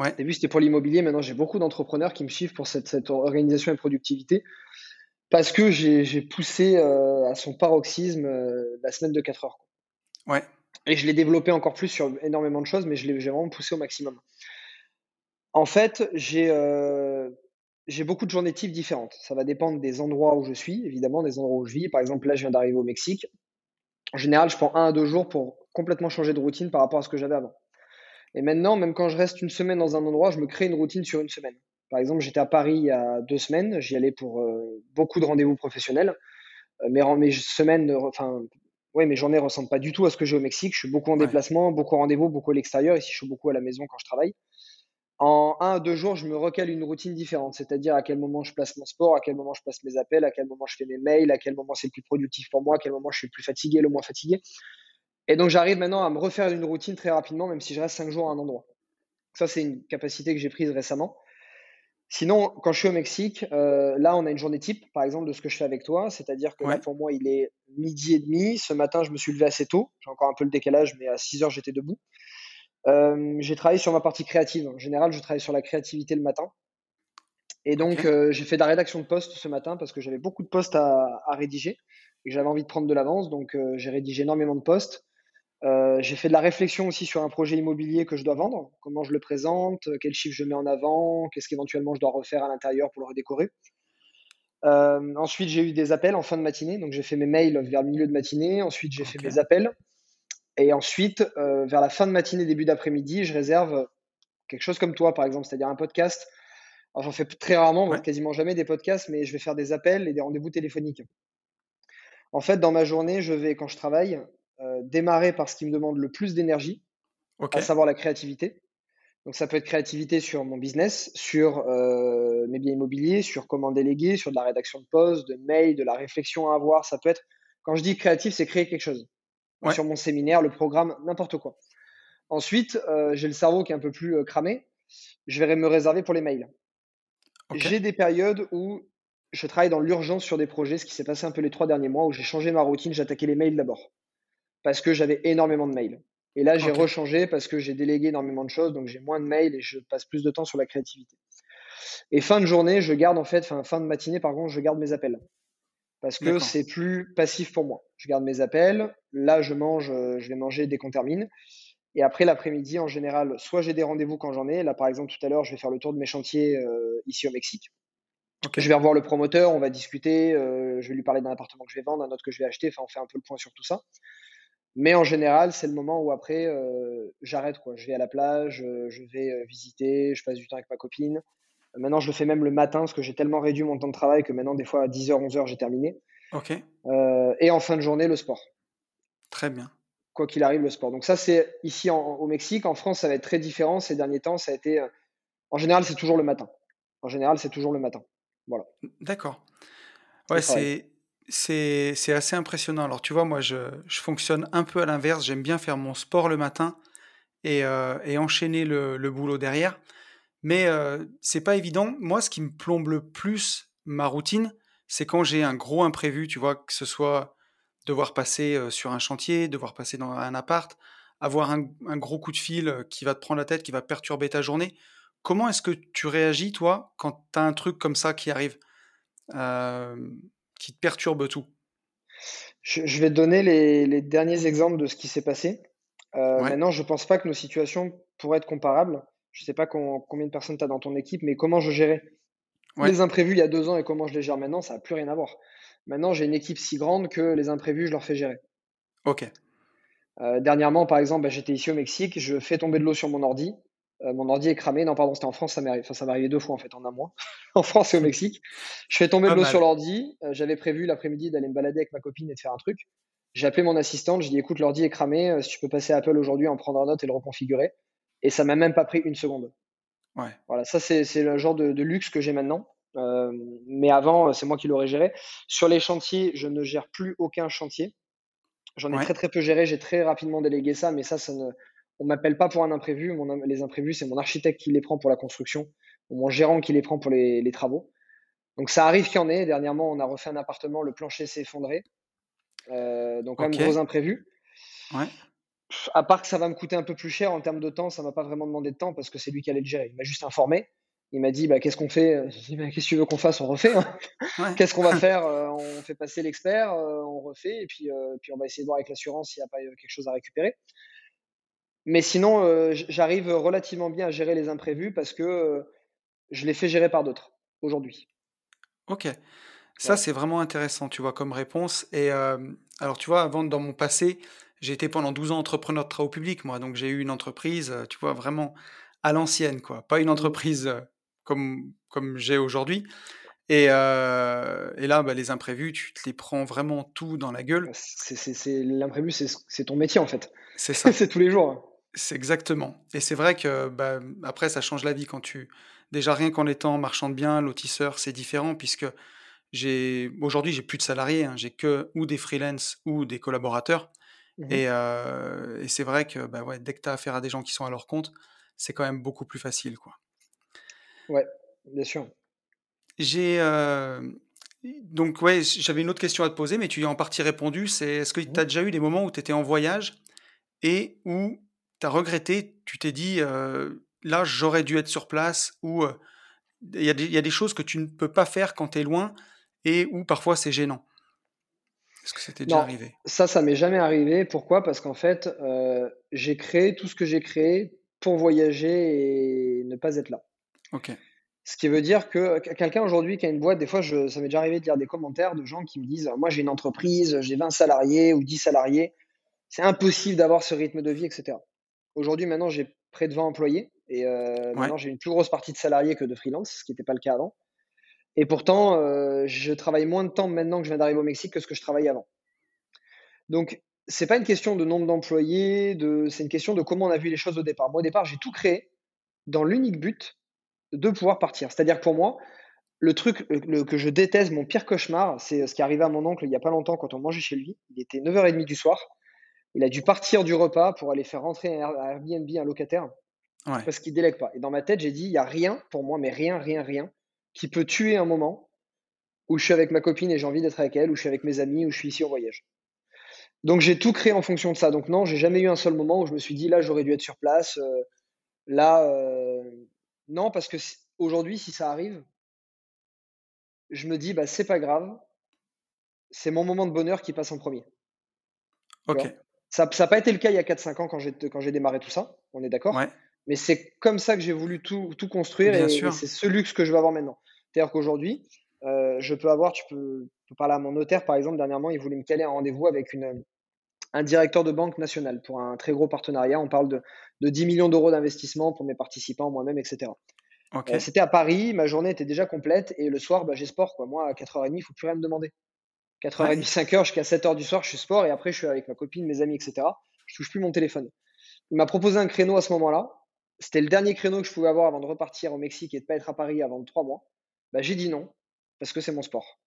Ouais. Au début, c'était pour l'immobilier. Maintenant, j'ai beaucoup d'entrepreneurs qui me suivent pour cette, cette, organisation et productivité. Parce que j'ai poussé à son paroxysme la semaine de 4 heures. Ouais. Et je l'ai développé encore plus sur énormément de choses, mais je l'ai vraiment poussé au maximum. En fait, euh, j'ai beaucoup de journées types différentes. Ça va dépendre des endroits où je suis, évidemment, des endroits où je vis. Par exemple, là, je viens d'arriver au Mexique. En général, je prends un à deux jours pour complètement changer de routine par rapport à ce que j'avais avant. Et maintenant, même quand je reste une semaine dans un endroit, je me crée une routine sur une semaine. Par exemple, j'étais à Paris il y a deux semaines. J'y allais pour euh, beaucoup de rendez-vous professionnels. Euh, mes, mes semaines, enfin, mes journées ne ressemblent pas du tout à ce que j'ai au Mexique. Je suis beaucoup en déplacement, beaucoup en rendez-vous, beaucoup à l'extérieur. Ici, je suis beaucoup à la maison quand je travaille. En un à deux jours, je me recale une routine différente, c'est-à-dire à quel moment je place mon sport, à quel moment je passe mes appels, à quel moment je fais mes mails, à quel moment c'est le plus productif pour moi, à quel moment je suis plus fatigué, le moins fatigué. Et donc, j'arrive maintenant à me refaire une routine très rapidement, même si je reste cinq jours à un endroit. Ça, c'est une capacité que j'ai prise récemment. Sinon, quand je suis au Mexique, euh, là, on a une journée type, par exemple, de ce que je fais avec toi. C'est-à-dire que là, pour moi, il est midi et demi. Ce matin, je me suis levé assez tôt. J'ai encore un peu le décalage, mais à 6 heures, j'étais debout. Euh, j'ai travaillé sur ma partie créative. En général, je travaille sur la créativité le matin. Et donc, euh, j'ai fait de la rédaction de poste ce matin parce que j'avais beaucoup de postes à, à rédiger et j'avais envie de prendre de l'avance. Donc, j'ai rédigé énormément de postes. Euh, j'ai fait de la réflexion aussi sur un projet immobilier que je dois vendre, comment je le présente, quel chiffre je mets en avant, qu'est-ce qu'éventuellement je dois refaire à l'intérieur pour le redécorer. Euh, ensuite, j'ai eu des appels en fin de matinée, donc j'ai fait mes mails vers le milieu de matinée. Ensuite, j'ai fait mes appels. Et ensuite, euh, vers la fin de matinée, début d'après-midi, je réserve quelque chose comme toi, par exemple, c'est-à-dire un podcast. j'en fais très rarement, quasiment jamais des podcasts, mais je vais faire des appels et des rendez-vous téléphoniques. En fait, dans ma journée, je vais, quand je travaille, démarrer par ce qui me demande le plus d'énergie, à savoir la créativité. Donc ça peut être créativité sur mon business, sur euh, mes biens immobiliers, sur comment déléguer, sur de la rédaction de posts, de mails, de la réflexion à avoir. Ça peut être, quand je dis créatif, c'est créer quelque chose. Sur mon séminaire, le programme, n'importe quoi. Ensuite, euh, j'ai le cerveau qui est un peu plus cramé. Je vais me réserver pour les mails. j'ai des périodes où je travaille dans l'urgence sur des projets, ce qui s'est passé un peu les trois derniers mois, où j'ai changé ma routine, j'attaquais les mails d'abord, parce que j'avais énormément de mails. Et là, j'ai rechangé parce que j'ai délégué énormément de choses, donc j'ai moins de mails et je passe plus de temps sur la créativité. Et fin de journée, je garde en fait, fin, fin de matinée, par contre, je garde mes appels. Parce que c'est plus passif pour moi. Je garde mes appels. Là, je mange, euh, je vais manger dès qu'on termine. Et après, l'après-midi, en général, soit j'ai des rendez-vous quand j'en ai. Là, par exemple, tout à l'heure, je vais faire le tour de mes chantiers euh, ici au Mexique. Je vais revoir le promoteur, on va discuter. Euh, je vais lui parler d'un appartement que je vais vendre, d'un autre que je vais acheter. Enfin, on fait un peu le point sur tout ça. Mais en général, c'est le moment où après, j'arrête. Quoi. Je vais à la plage, je vais visiter, je passe du temps avec ma copine. Maintenant, je le fais même le matin parce que j'ai tellement réduit mon temps de travail que maintenant, des fois, à 10h, 11h, j'ai terminé. Ok. Euh, et en fin de journée, le sport. Très bien. Quoi qu'il arrive, le sport. Donc, ça, c'est ici au Mexique. En France, ça va être très différent. Ces derniers temps, ça a été. Euh, en général, c'est toujours le matin. En général, c'est toujours le matin. Voilà. D'accord. Ouais, c'est. C'est assez impressionnant. Alors, tu vois, moi, je, fonctionne un peu à l'inverse. J'aime bien faire mon sport le matin et, euh, enchaîner le, boulot derrière. Mais c'est pas évident. Moi, ce qui me plombe le plus ma routine, c'est quand j'ai un gros imprévu, tu vois, que ce soit devoir passer sur un chantier, devoir passer dans un appart, avoir un, gros coup de fil qui va te prendre la tête, qui va perturber ta journée. Comment est-ce que tu réagis, toi, quand tu as un truc comme ça qui arrive, qui te perturbe tout? Je, vais te donner les, derniers exemples de ce qui s'est passé. Maintenant, je ne pense pas que nos situations pourraient être comparables je sais pas combien de personnes tu as dans ton équipe, mais comment je gérais les imprévus il y a deux ans et comment je les gère maintenant, ça n'a plus rien à voir. Maintenant, j'ai une équipe si grande que les imprévus, je leur fais gérer. Ok. Euh, dernièrement, par exemple, bah, j'étais ici au Mexique, je fais tomber de l'eau sur mon ordi. Euh, mon ordi est cramé. Non, pardon, c'était en France, ça m'est arrivé, arrivé deux fois en fait en un mois, *laughs* en France et au Mexique. Je fais tomber de l'eau sur l'ordi. Euh, j'avais prévu l'après-midi d'aller me balader avec ma copine et de faire un truc. J'ai appelé mon assistante, je dit écoute, l'ordi est cramé, si tu peux passer à Apple aujourd'hui, en prendre un note et le reconfigurer. Et ça m'a même pas pris une seconde. Ouais. Voilà, ça c'est le genre de, luxe que j'ai maintenant. Euh, mais avant, c'est moi qui l'aurais géré. Sur les chantiers, je ne gère plus aucun chantier. J'en ai très très peu géré. J'ai très rapidement délégué ça, mais ça, ça ne, on m'appelle pas pour un imprévu. Mon, les imprévus, c'est mon architecte qui les prend pour la construction, ou mon gérant qui les prend pour les, les travaux. Donc ça arrive qu'il y en ait. Dernièrement, on a refait un appartement, le plancher s'est effondré. Euh, donc un gros imprévu. Ouais à part que ça va me coûter un peu plus cher en termes de temps, ça m'a pas vraiment demandé de temps parce que c'est lui qui allait le gérer. Il m'a juste informé. Il m'a dit bah, qu'est-ce qu'on fait? Bah, Qu'est-ce que tu veux qu'on fasse? On refait. Hein. qu'est-ce qu'on va *laughs* faire? Euh, On fait passer l'expert, euh, on refait et puis, euh, puis on va essayer de voir avec l'assurance s'il n'y a pas quelque chose à récupérer. Mais sinon, j'arrive relativement bien à gérer les imprévus parce que je les fais gérer par d'autres aujourd'hui. Ok. Ça, c'est vraiment intéressant, tu vois, comme réponse. Et alors, tu vois, avant, dans mon passé, j'ai été pendant 12 ans entrepreneur de travaux publics, moi, donc j'ai eu une entreprise, euh, tu vois, vraiment à l'ancienne, quoi. Pas une mmh. entreprise euh, comme, comme j'ai aujourd'hui. Et, euh, et, là, bah, les imprévus, tu te les prends vraiment tout dans la gueule. C'est, l'imprévu, c'est, ton métier, en fait. C'est ça. *laughs* c'est tous les jours. C'est exactement. Et c'est vrai que bah, après, ça change la vie quand tu. Déjà, rien qu'en étant marchand de biens, lotisseur, c'est différent puisque j'ai aujourd'hui, j'ai plus de salariés. Hein. j'ai que ou des freelances ou des collaborateurs. Mmh et, c'est vrai que bah ouais, dès que tu as affaire à des gens qui sont à leur compte, c'est quand même beaucoup plus facile. Quoi. Ouais, bien sûr. J'ai. donc, ouais, j'avais une autre question à te poser, mais tu y as en partie répondu. C'est est-ce que mmh tu as déjà eu des moments où tu étais en voyage et où tu as regretté, tu t'es dit, là, j'aurais dû être sur place, ou il y, y, a des choses que tu ne peux pas faire quand tu es loin et où parfois c'est gênant est-ce que c'était déjà arrivé? Ça, ça m'est jamais arrivé. Pourquoi? Parce qu'en fait, euh, j'ai créé tout ce que j'ai créé pour voyager et ne pas être là. Ok. Ce qui veut dire que quelqu'un aujourd'hui qui a une boîte, des fois, je, ça m'est déjà arrivé de lire des commentaires de gens qui me disent Moi, j'ai une entreprise, j'ai 20 salariés ou 10 salariés. C'est impossible d'avoir ce rythme de vie, etc. Aujourd'hui, maintenant, j'ai près de 20 employés et euh, maintenant, j'ai une plus grosse partie de salariés que de freelance, ce qui n'était pas le cas avant. Et pourtant, euh, je travaille moins de temps maintenant que je viens d'arriver au Mexique que ce que je travaillais avant. Donc, c'est pas une question de nombre d'employés, de... c'est une question de comment on a vu les choses au départ. Moi, au départ, j'ai tout créé dans l'unique but de pouvoir partir. C'est-à-dire que pour moi, le truc que je déteste, mon pire cauchemar, c'est ce qui est arrivé à mon oncle il n'y a pas longtemps quand on mangeait chez lui. Il était 9h30 du soir. Il a dû partir du repas pour aller faire rentrer un Airbnb un locataire parce qu'il délègue pas. Et dans ma tête, j'ai dit, il n'y a rien pour moi, mais rien, rien, rien qui peut tuer un moment où je suis avec ma copine et j'ai envie d'être avec elle, où je suis avec mes amis, où je suis ici en voyage. Donc j'ai tout créé en fonction de ça. Donc non, j'ai jamais eu un seul moment où je me suis dit là j'aurais dû être sur place. Euh, là, euh, non, parce que aujourd'hui, si ça arrive, je me dis bah c'est pas grave, c'est mon moment de bonheur qui passe en premier. Ok. Ça n'a pas été le cas il y a 4-5 ans quand j'ai, quand j'ai démarré tout ça, on est d'accord Mais c'est comme ça que j'ai voulu tout, tout construire et, c'est ce luxe que je veux avoir maintenant. C'est-à-dire qu'aujourd'hui, euh, je peux avoir, tu peux, parler à mon notaire par exemple, dernièrement, il voulait me caler un rendez-vous avec une, un directeur de banque nationale pour un très gros partenariat. On parle de, de 10 millions d'euros d'investissement pour mes participants, moi-même, etc. Euh, c'était à Paris, ma journée était déjà complète et le soir, bah, j'ai sport. Quoi. Moi, à 4h30, il ne faut plus rien me demander. 4h30, 5h jusqu'à 7h du soir, je suis sport et après je suis avec ma copine, mes amis, etc. Je touche plus mon téléphone. Il m'a proposé un créneau à ce moment-là. C'était le dernier créneau que je pouvais avoir avant de repartir au Mexique et de pas être à Paris avant trois mois. Bah, j'ai dit non parce que c'est mon sport.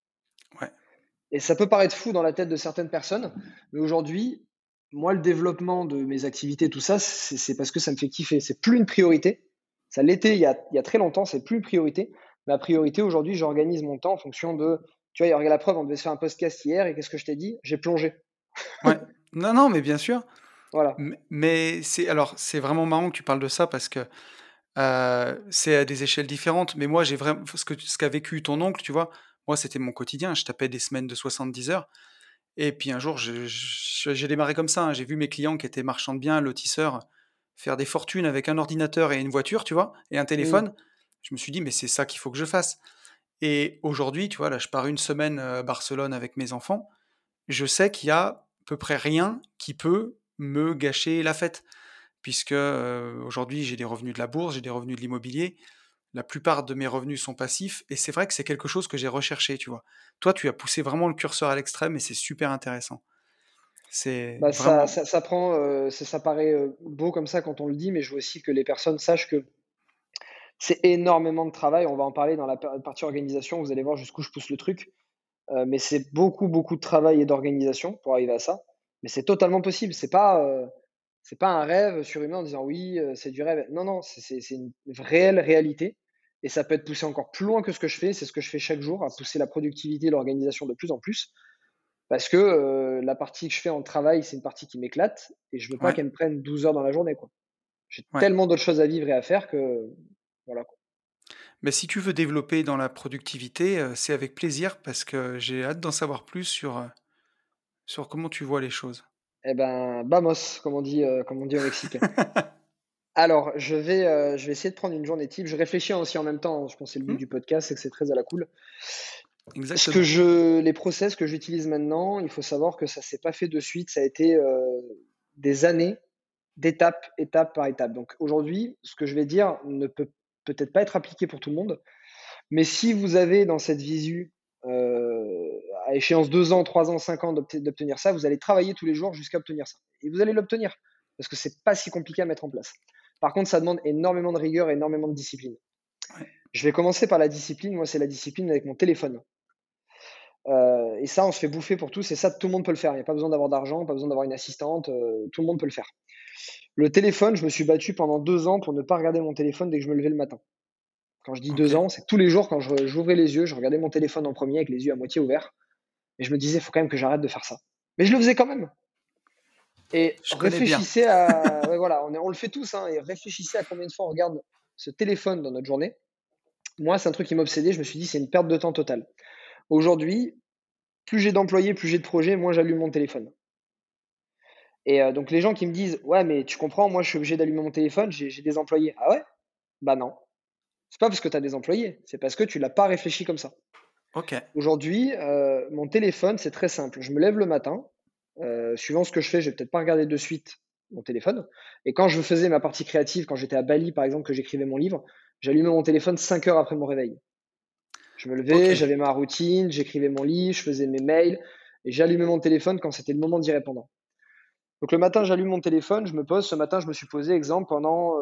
Et ça peut paraître fou dans la tête de certaines personnes, mais aujourd'hui, moi, le développement de mes activités, tout ça, c'est parce que ça me fait kiffer. C'est plus une priorité. Ça l'était il, il, y a très longtemps, c'est plus une priorité. Ma priorité aujourd'hui, j'organise mon temps en fonction de tu vois, regarde la preuve, on devait se faire un podcast hier et qu'est-ce que je t'ai dit? J'ai plongé. *laughs* ouais. Non, non, mais bien sûr. Voilà. Mais c'est alors c'est vraiment marrant que tu parles de ça parce que euh, c'est à des échelles différentes. Mais moi, j'ai vraiment ce que ce qu'a vécu ton oncle, tu vois. Moi, c'était mon quotidien. Je tapais des semaines de 70 heures. Et puis un jour, j'ai démarré comme ça. Hein. J'ai vu mes clients qui étaient marchands de biens, lotisseurs, faire des fortunes avec un ordinateur et une voiture, tu vois, et un mmh. téléphone. Je me suis dit, mais c'est ça qu'il faut que je fasse. Et aujourd'hui, tu vois, là, je pars une semaine à Barcelone avec mes enfants. Je sais qu'il y a à peu près rien qui peut me gâcher la fête, puisque aujourd'hui, j'ai des revenus de la bourse, j'ai des revenus de l'immobilier. La plupart de mes revenus sont passifs, et c'est vrai que c'est quelque chose que j'ai recherché, tu vois. Toi, tu as poussé vraiment le curseur à l'extrême, et c'est super intéressant. C'est bah, ça, ça, prend, ça, paraît beau comme ça quand on le dit, mais je veux aussi que les personnes sachent que c'est énormément de travail. On va en parler dans la partie organisation. Vous allez voir jusqu'où je pousse le truc. Euh, mais c'est beaucoup, beaucoup de travail et d'organisation pour arriver à ça. Mais c'est totalement possible. C'est pas, euh, c'est pas un rêve surhumain en disant oui, euh, c'est du rêve. Non, non, c'est une réelle réalité. Et ça peut être poussé encore plus loin que ce que je fais. C'est ce que je fais chaque jour, à pousser la productivité et l'organisation de plus en plus. Parce que la partie que je fais en travail, c'est une partie qui m'éclate. Et je veux pas qu'elle me prenne 12 heures dans la journée. J'ai tellement d'autres choses à vivre et à faire que mais si tu veux développer dans la productivité, euh, c'est avec plaisir parce que j'ai hâte d'en savoir plus sur, euh, sur comment tu vois les choses. Eh ben, vamos, comme on dit, euh, comme on dit au Mexique. *laughs* Alors, je vais, je vais essayer de prendre une journée type. Je réfléchis aussi en même temps. Je pense que c'est le but mmh. du podcast, c'est que c'est très à la cool. Exactement. que je, les process que j'utilise maintenant, il faut savoir que ça s'est pas fait de suite. Ça a été des années, d'étape, étape par étape. Donc aujourd'hui, ce que je vais dire ne peut peut-être pas être appliqué pour tout le monde. Mais si vous avez dans cette visu, euh, à échéance 2 ans, 3 ans, 5 ans, d'obtenir ça, vous allez travailler tous les jours jusqu'à obtenir ça. Et vous allez l'obtenir. Parce que c'est pas si compliqué à mettre en place. Par contre, ça demande énormément de rigueur et énormément de discipline. Je vais commencer par la discipline. Moi, c'est la discipline avec mon téléphone. Euh, et ça, on se fait bouffer pour tous. Et ça, tout le monde peut le faire. Il n'y a pas besoin d'avoir d'argent, pas besoin d'avoir une assistante. Euh, tout le monde peut le faire. Le téléphone, je me suis battu pendant deux ans pour ne pas regarder mon téléphone dès que je me levais le matin. Quand je dis deux ans, c'est tous les jours quand j'ouvrais les yeux, je regardais mon téléphone en premier avec les yeux à moitié ouverts. Et je me disais, il faut quand même que j'arrête de faire ça. Mais je le faisais quand même. Et je réfléchissais à. *laughs* voilà, on, on, le fait tous, hein, et réfléchissez à combien de fois on regarde ce téléphone dans notre journée. Moi, c'est un truc qui m'obsédait. Je me suis dit, c'est une perte de temps totale. Aujourd'hui, plus j'ai d'employés, plus j'ai de projets, moins j'allume mon téléphone. Et euh, donc les gens qui me disent ouais mais tu comprends moi je suis obligé d'allumer mon téléphone j'ai des employés ah ouais? Bah non. C'est pas parce que tu as des employés c'est parce que tu l'as pas réfléchi comme ça. Ok. Aujourd'hui euh, mon téléphone c'est très simple. Je me lève le matin euh, suivant ce que je fais je vais peut-être pas regarder de suite mon téléphone. Et quand je faisais ma partie créative quand j'étais à Bali par exemple que j'écrivais mon livre j'allumais mon téléphone 5 heures après mon réveil. Je me levais j'avais ma routine j'écrivais mon livre je faisais mes mails et j'allumais mon téléphone quand c'était le moment d'y répondre donc le matin, j'allume mon téléphone, je me pose. Ce matin, je me suis posé, exemple, pendant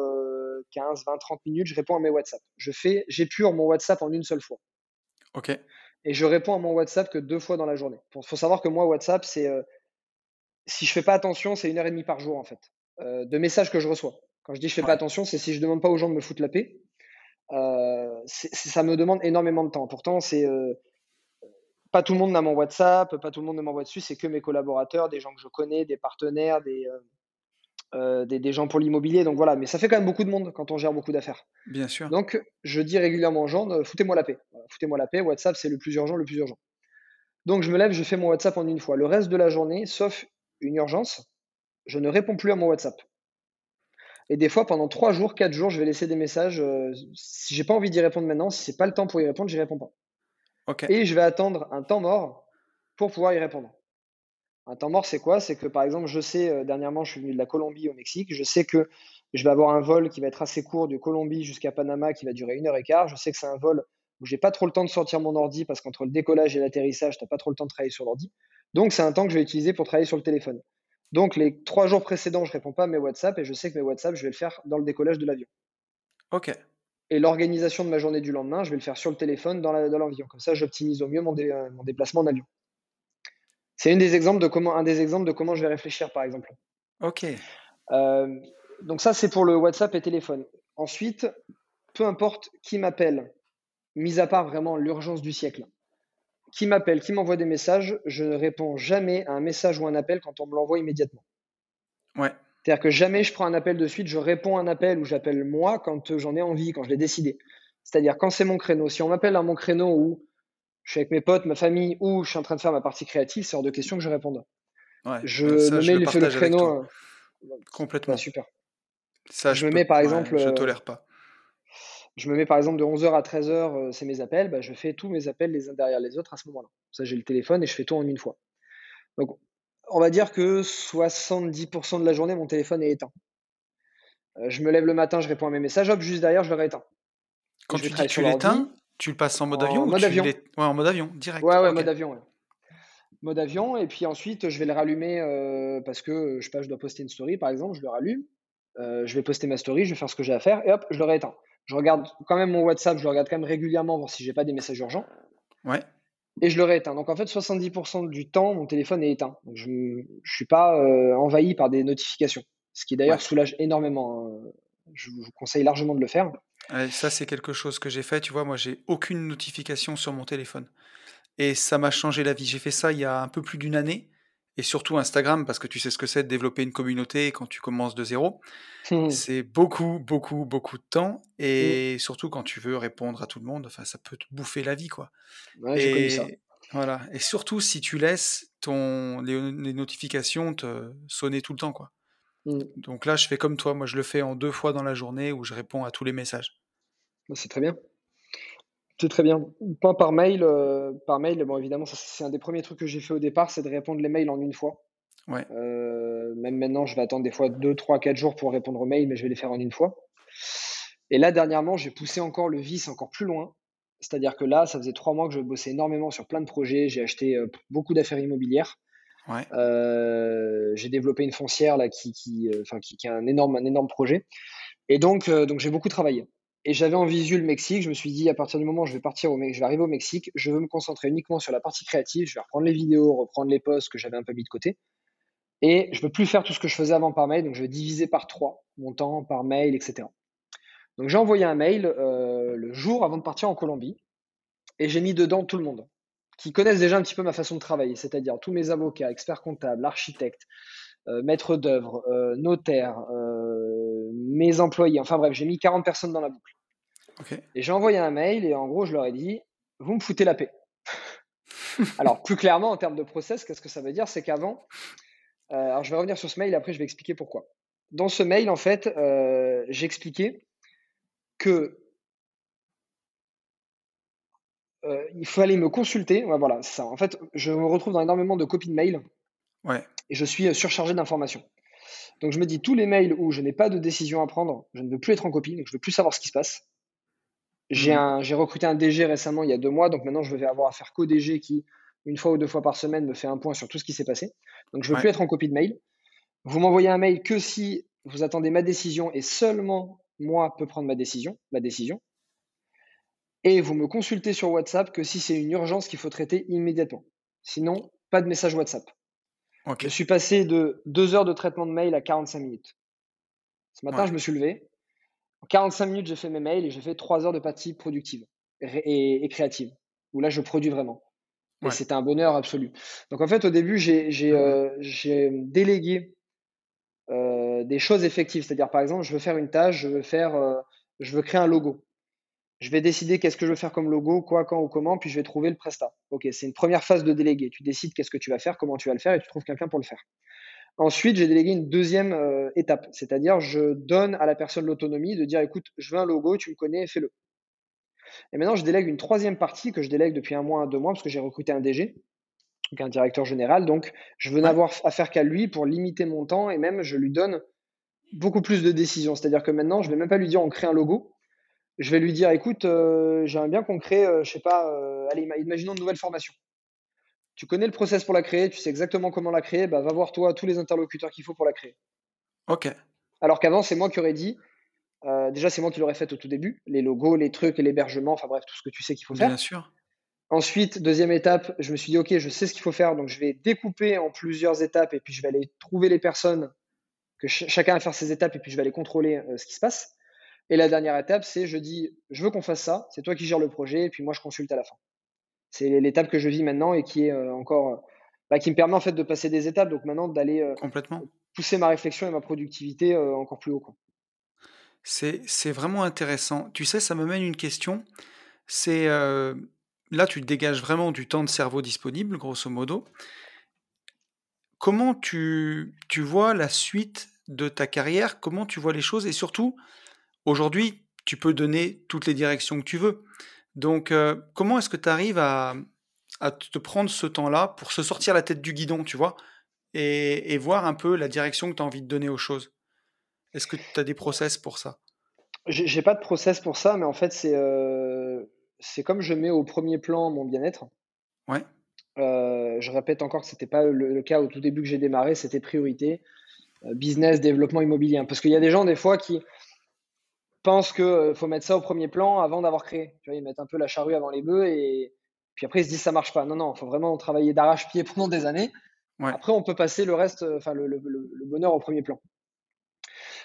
15, 20, 30 minutes, je réponds à mes WhatsApp. Je fais, j'épure mon WhatsApp en une seule fois. Ok. Et je réponds à mon WhatsApp que deux fois dans la journée. Il faut savoir que moi, WhatsApp, c'est, euh, si je fais pas attention, c'est une heure et demie par jour en fait, euh, de messages que je reçois. Quand je dis je fais pas attention, c'est si je demande pas aux gens de me foutre la paix. ça me demande énormément de temps. Pourtant, c'est pas tout le monde n'a mon WhatsApp, pas tout le monde ne m'envoie dessus, c'est que mes collaborateurs, des gens que je connais, des partenaires, des, euh, des, gens pour l'immobilier. Donc voilà, mais ça fait quand même beaucoup de monde quand on gère beaucoup d'affaires. Bien sûr. Donc je dis régulièrement aux gens, euh, foutez-moi la paix. foutez-moi la paix, WhatsApp c'est le plus urgent, le plus urgent. Donc je me lève, je fais mon WhatsApp en une fois. Le reste de la journée, sauf une urgence, je ne réponds plus à mon WhatsApp. Et des fois, pendant trois jours, quatre jours, je vais laisser des messages. Euh, si j'ai pas envie d'y répondre maintenant, si c'est pas le temps pour y répondre, j'y réponds pas. Et je vais attendre un temps mort pour pouvoir y répondre. Un temps mort, c'est quoi? C'est que par exemple, je sais, euh, dernièrement, je suis venu de la Colombie au Mexique, je sais que je vais avoir un vol qui va être assez court de Colombie jusqu'à Panama qui va durer une heure et quart. Je sais que c'est un vol où j'ai pas trop le temps de sortir mon ordi parce qu'entre le décollage et l'atterrissage, tu n'as pas trop le temps de travailler sur l'ordi. Donc, c'est un temps que je vais utiliser pour travailler sur le téléphone. Donc, les trois jours précédents, je réponds pas à mes WhatsApp et je sais que mes WhatsApp, je vais le faire dans le décollage de l'avion. Ok. Et l'organisation de ma journée du lendemain, je vais le faire sur le téléphone dans l'avion. Comme ça, j'optimise au mieux mon, mon déplacement en avion. C'est des exemples de comment, un des exemples de comment je vais réfléchir, par exemple. Ok. Euh, donc ça, c'est pour le WhatsApp et téléphone. Ensuite, peu importe qui m'appelle, mis à part vraiment l'urgence du siècle, qui m'appelle, qui m'envoie des messages, je ne réponds jamais à un message ou un appel quand on me l'envoie immédiatement. Ouais. C'est-à-dire que jamais je prends un appel de suite, je réponds à un appel ou j'appelle moi quand j'en ai envie, quand je l'ai décidé. C'est-à-dire quand c'est mon créneau. Si on m'appelle à mon créneau où je suis avec mes potes, ma famille, ou je suis en train de faire ma partie créative, c'est hors de question que je réponde. je me mets le, créneau. Euh, Complètement. super. Ça, je, me mets par exemple. je euh, tolère pas. Je me mets par exemple de 11h à 13h, euh, c'est mes appels, bah, je fais tous mes appels les uns derrière les autres à ce moment-là. Ça, j'ai le téléphone et je fais tout en une fois. Donc, on va dire que 70% de la journée, mon téléphone est éteint. je me lève le matin, je réponds à mes messages, hop, juste derrière, je le rééteins. Quand tu dis tu l'éteins, tu le passes en mode avion mode avion. Ouais, en mode avion, direct. Ouais, ouais, mode avion. Mode avion, et puis ensuite, je vais le rallumer euh, parce que je sais pas, je dois poster une story par exemple, je le rallume, euh, je vais poster ma story, je vais faire ce que j'ai à faire, et hop, je le rééteins. Je regarde quand même mon WhatsApp, je le regarde quand même régulièrement, voir si j'ai pas des messages urgents. Ouais. Et je le rééteins. Donc en fait, 70% du temps, mon téléphone est éteint. Donc, je ne suis pas euh, envahi par des notifications. Ce qui d'ailleurs soulage énormément. Hein. Je vous conseille largement de le faire ça, c'est quelque chose que j'ai fait. Tu vois, moi, j'ai aucune notification sur mon téléphone. Et ça m'a changé la vie. J'ai fait ça il y a un peu plus d'une année. Et surtout Instagram, parce que tu sais ce que c'est de développer une communauté quand tu commences de zéro. Mmh. C'est beaucoup, beaucoup, beaucoup de temps. Mmh. Et surtout quand tu veux répondre à tout le monde, enfin, ça peut te bouffer la vie, quoi. et, ça. Voilà. Et surtout si tu laisses ton, les, les notifications te sonner tout le temps, quoi. Mmh. Donc là, je fais comme toi. Moi, je le fais en deux fois dans la journée où je réponds à tous les messages. Bah, c'est très bien. C'est très bien. Pas par mail. Euh, par mail, bon, évidemment, c'est un des premiers trucs que j'ai fait au départ, c'est de répondre les mails en une fois. Ouais. Euh, même maintenant, je vais attendre des fois 2, 3, 4 jours pour répondre aux mails, mais je vais les faire en une fois. Et là, dernièrement, j'ai poussé encore le vice encore plus loin. C'est-à-dire que là, ça faisait trois mois que je bossais énormément sur plein de projets. J'ai acheté euh, beaucoup d'affaires immobilières. Euh, j'ai développé une foncière là qui, qui, qui, qui, a un énorme, un énorme projet. Et donc, donc j'ai beaucoup travaillé. Et j'avais en visu le Mexique. Je me suis dit, à partir du moment où je vais partir au je vais arriver au Mexique, je veux me concentrer uniquement sur la partie créative. Je vais reprendre les vidéos, reprendre les posts que j'avais un peu mis de côté. Et je ne peux plus faire tout ce que je faisais avant par mail. Donc, je vais diviser par trois mon temps par mail, etc. Donc, j'ai envoyé un mail le jour avant de partir en Colombie. Et j'ai mis dedans tout le monde qui connaissent déjà un petit peu ma façon de travailler, c'est-à-dire tous mes avocats, experts comptables, architectes, euh, maîtres d'œuvre, euh, notaires, euh, mes employés, enfin bref, j'ai mis 40 personnes dans la boucle. Et j'ai envoyé un mail et en gros, je leur ai dit, vous me foutez la paix. *laughs* alors, plus clairement, en termes de process, qu'est-ce que ça veut dire? C'est qu'avant, alors je vais revenir sur ce mail, après je vais expliquer pourquoi. Dans ce mail, en fait, j'expliquais que euh, il fallait me consulter. voilà, c'est ça. En fait, je me retrouve dans énormément de copies de mails. Ouais. Et je suis euh, surchargé d'informations. Donc je me dis tous les mails où je n'ai pas de décision à prendre, je ne veux plus être en copie, donc je ne veux plus savoir ce qui se passe. J'ai mmh. j'ai recruté un DG récemment il y a deux mois, donc maintenant je vais avoir à faire qu'au DG qui, une fois ou deux fois par semaine, me fait un point sur tout ce qui s'est passé. Donc je ne veux plus être en copie de mail. Vous m'envoyez un mail que si vous attendez ma décision et seulement moi peux prendre ma décision, ma décision. Et vous me consultez sur WhatsApp que si c'est une urgence qu'il faut traiter immédiatement. Sinon, pas de message WhatsApp. Je suis passé de 2 heures de traitement de mail à 45 minutes. Ce matin, je me suis levé. 45 minutes, j'ai fait mes mails et j'ai fait 3 heures de partie productive et, créative, où là, je produis vraiment. Et c'était un bonheur absolu. Donc en fait, au début, j'ai mmh délégué des choses effectives. C'est-à-dire, par exemple, je veux faire une tâche, je veux, faire, je veux créer un logo. Je vais décider qu'est-ce que je veux faire comme logo, quoi, quand ou comment, puis je vais trouver le prestat. Ok, c'est une première phase de déléguer. Tu décides qu'est-ce que tu vas faire, comment tu vas le faire, et tu trouves quelqu'un pour le faire. Ensuite, j'ai délégué une deuxième euh, étape, c'est-à-dire je donne à la personne l'autonomie de dire écoute, je veux un logo, tu me connais, fais-le. Et maintenant, je délègue une troisième partie que je délègue depuis un mois, deux mois, parce que j'ai recruté un DG, donc un directeur général. Donc, je veux n'avoir affaire qu'à lui pour limiter mon temps et même je lui donne beaucoup plus de décisions. C'est-à-dire que maintenant, je ne vais même pas lui dire on crée un logo je vais lui dire écoute, euh, j'aimerais bien qu'on crée, euh, je sais pas, euh, allez, imaginons une nouvelle formation. Tu connais le process pour la créer, tu sais exactement comment la créer, bah, va voir toi tous les interlocuteurs qu'il faut pour la créer. Ok. Alors qu'avant, c'est moi qui aurais dit, déjà, c'est moi qui l'aurais fait au tout début, les logos, les trucs, l'hébergement, enfin bref, tout ce que tu sais qu'il faut faire. Bien sûr. Ensuite, deuxième étape, je me suis dit, ok, je sais ce qu'il faut faire, donc je vais découper en plusieurs étapes et puis je vais aller trouver les personnes, que chacun va faire ses étapes et puis je vais aller contrôler ce qui se passe. Et la dernière étape, c'est je dis, je veux qu'on fasse ça, c'est toi qui gères le projet, et puis moi je consulte à la fin. C'est l'étape que je vis maintenant et qui est euh, encore, bah, qui me permet en fait de passer des étapes, donc maintenant d'aller euh, complètement pousser ma réflexion et ma productivité euh, encore plus haut. C'est vraiment intéressant. Tu sais, ça me mène une question. C'est là, tu dégages vraiment du temps de cerveau disponible, grosso modo. Comment tu, tu vois la suite de ta carrière? Comment tu vois les choses? Et surtout, Aujourd'hui, tu peux donner toutes les directions que tu veux. Donc, euh, comment est-ce que tu arrives à, te prendre ce temps-là pour se sortir la tête du guidon, tu vois, et, voir un peu la direction que tu as envie de donner aux choses? Est-ce que tu as des process pour ça? J'ai pas de process pour ça, mais en fait, c'est euh, comme je mets au premier plan mon bien-être. Ouais. Euh, je répète encore que ce n'était pas le, cas au tout début que j'ai démarré, c'était priorité, business, développement immobilier. Parce qu'il y a des gens, des fois, qui, pense qu'il euh, faut mettre ça au premier plan avant d'avoir créé. Tu vois, ils mettent un peu la charrue avant les bœufs et puis après ils se disent ça marche pas. Non, non, il faut vraiment travailler d'arrache-pied *laughs* pendant des années. Après, on peut passer le reste, euh, enfin le, bonheur au premier plan.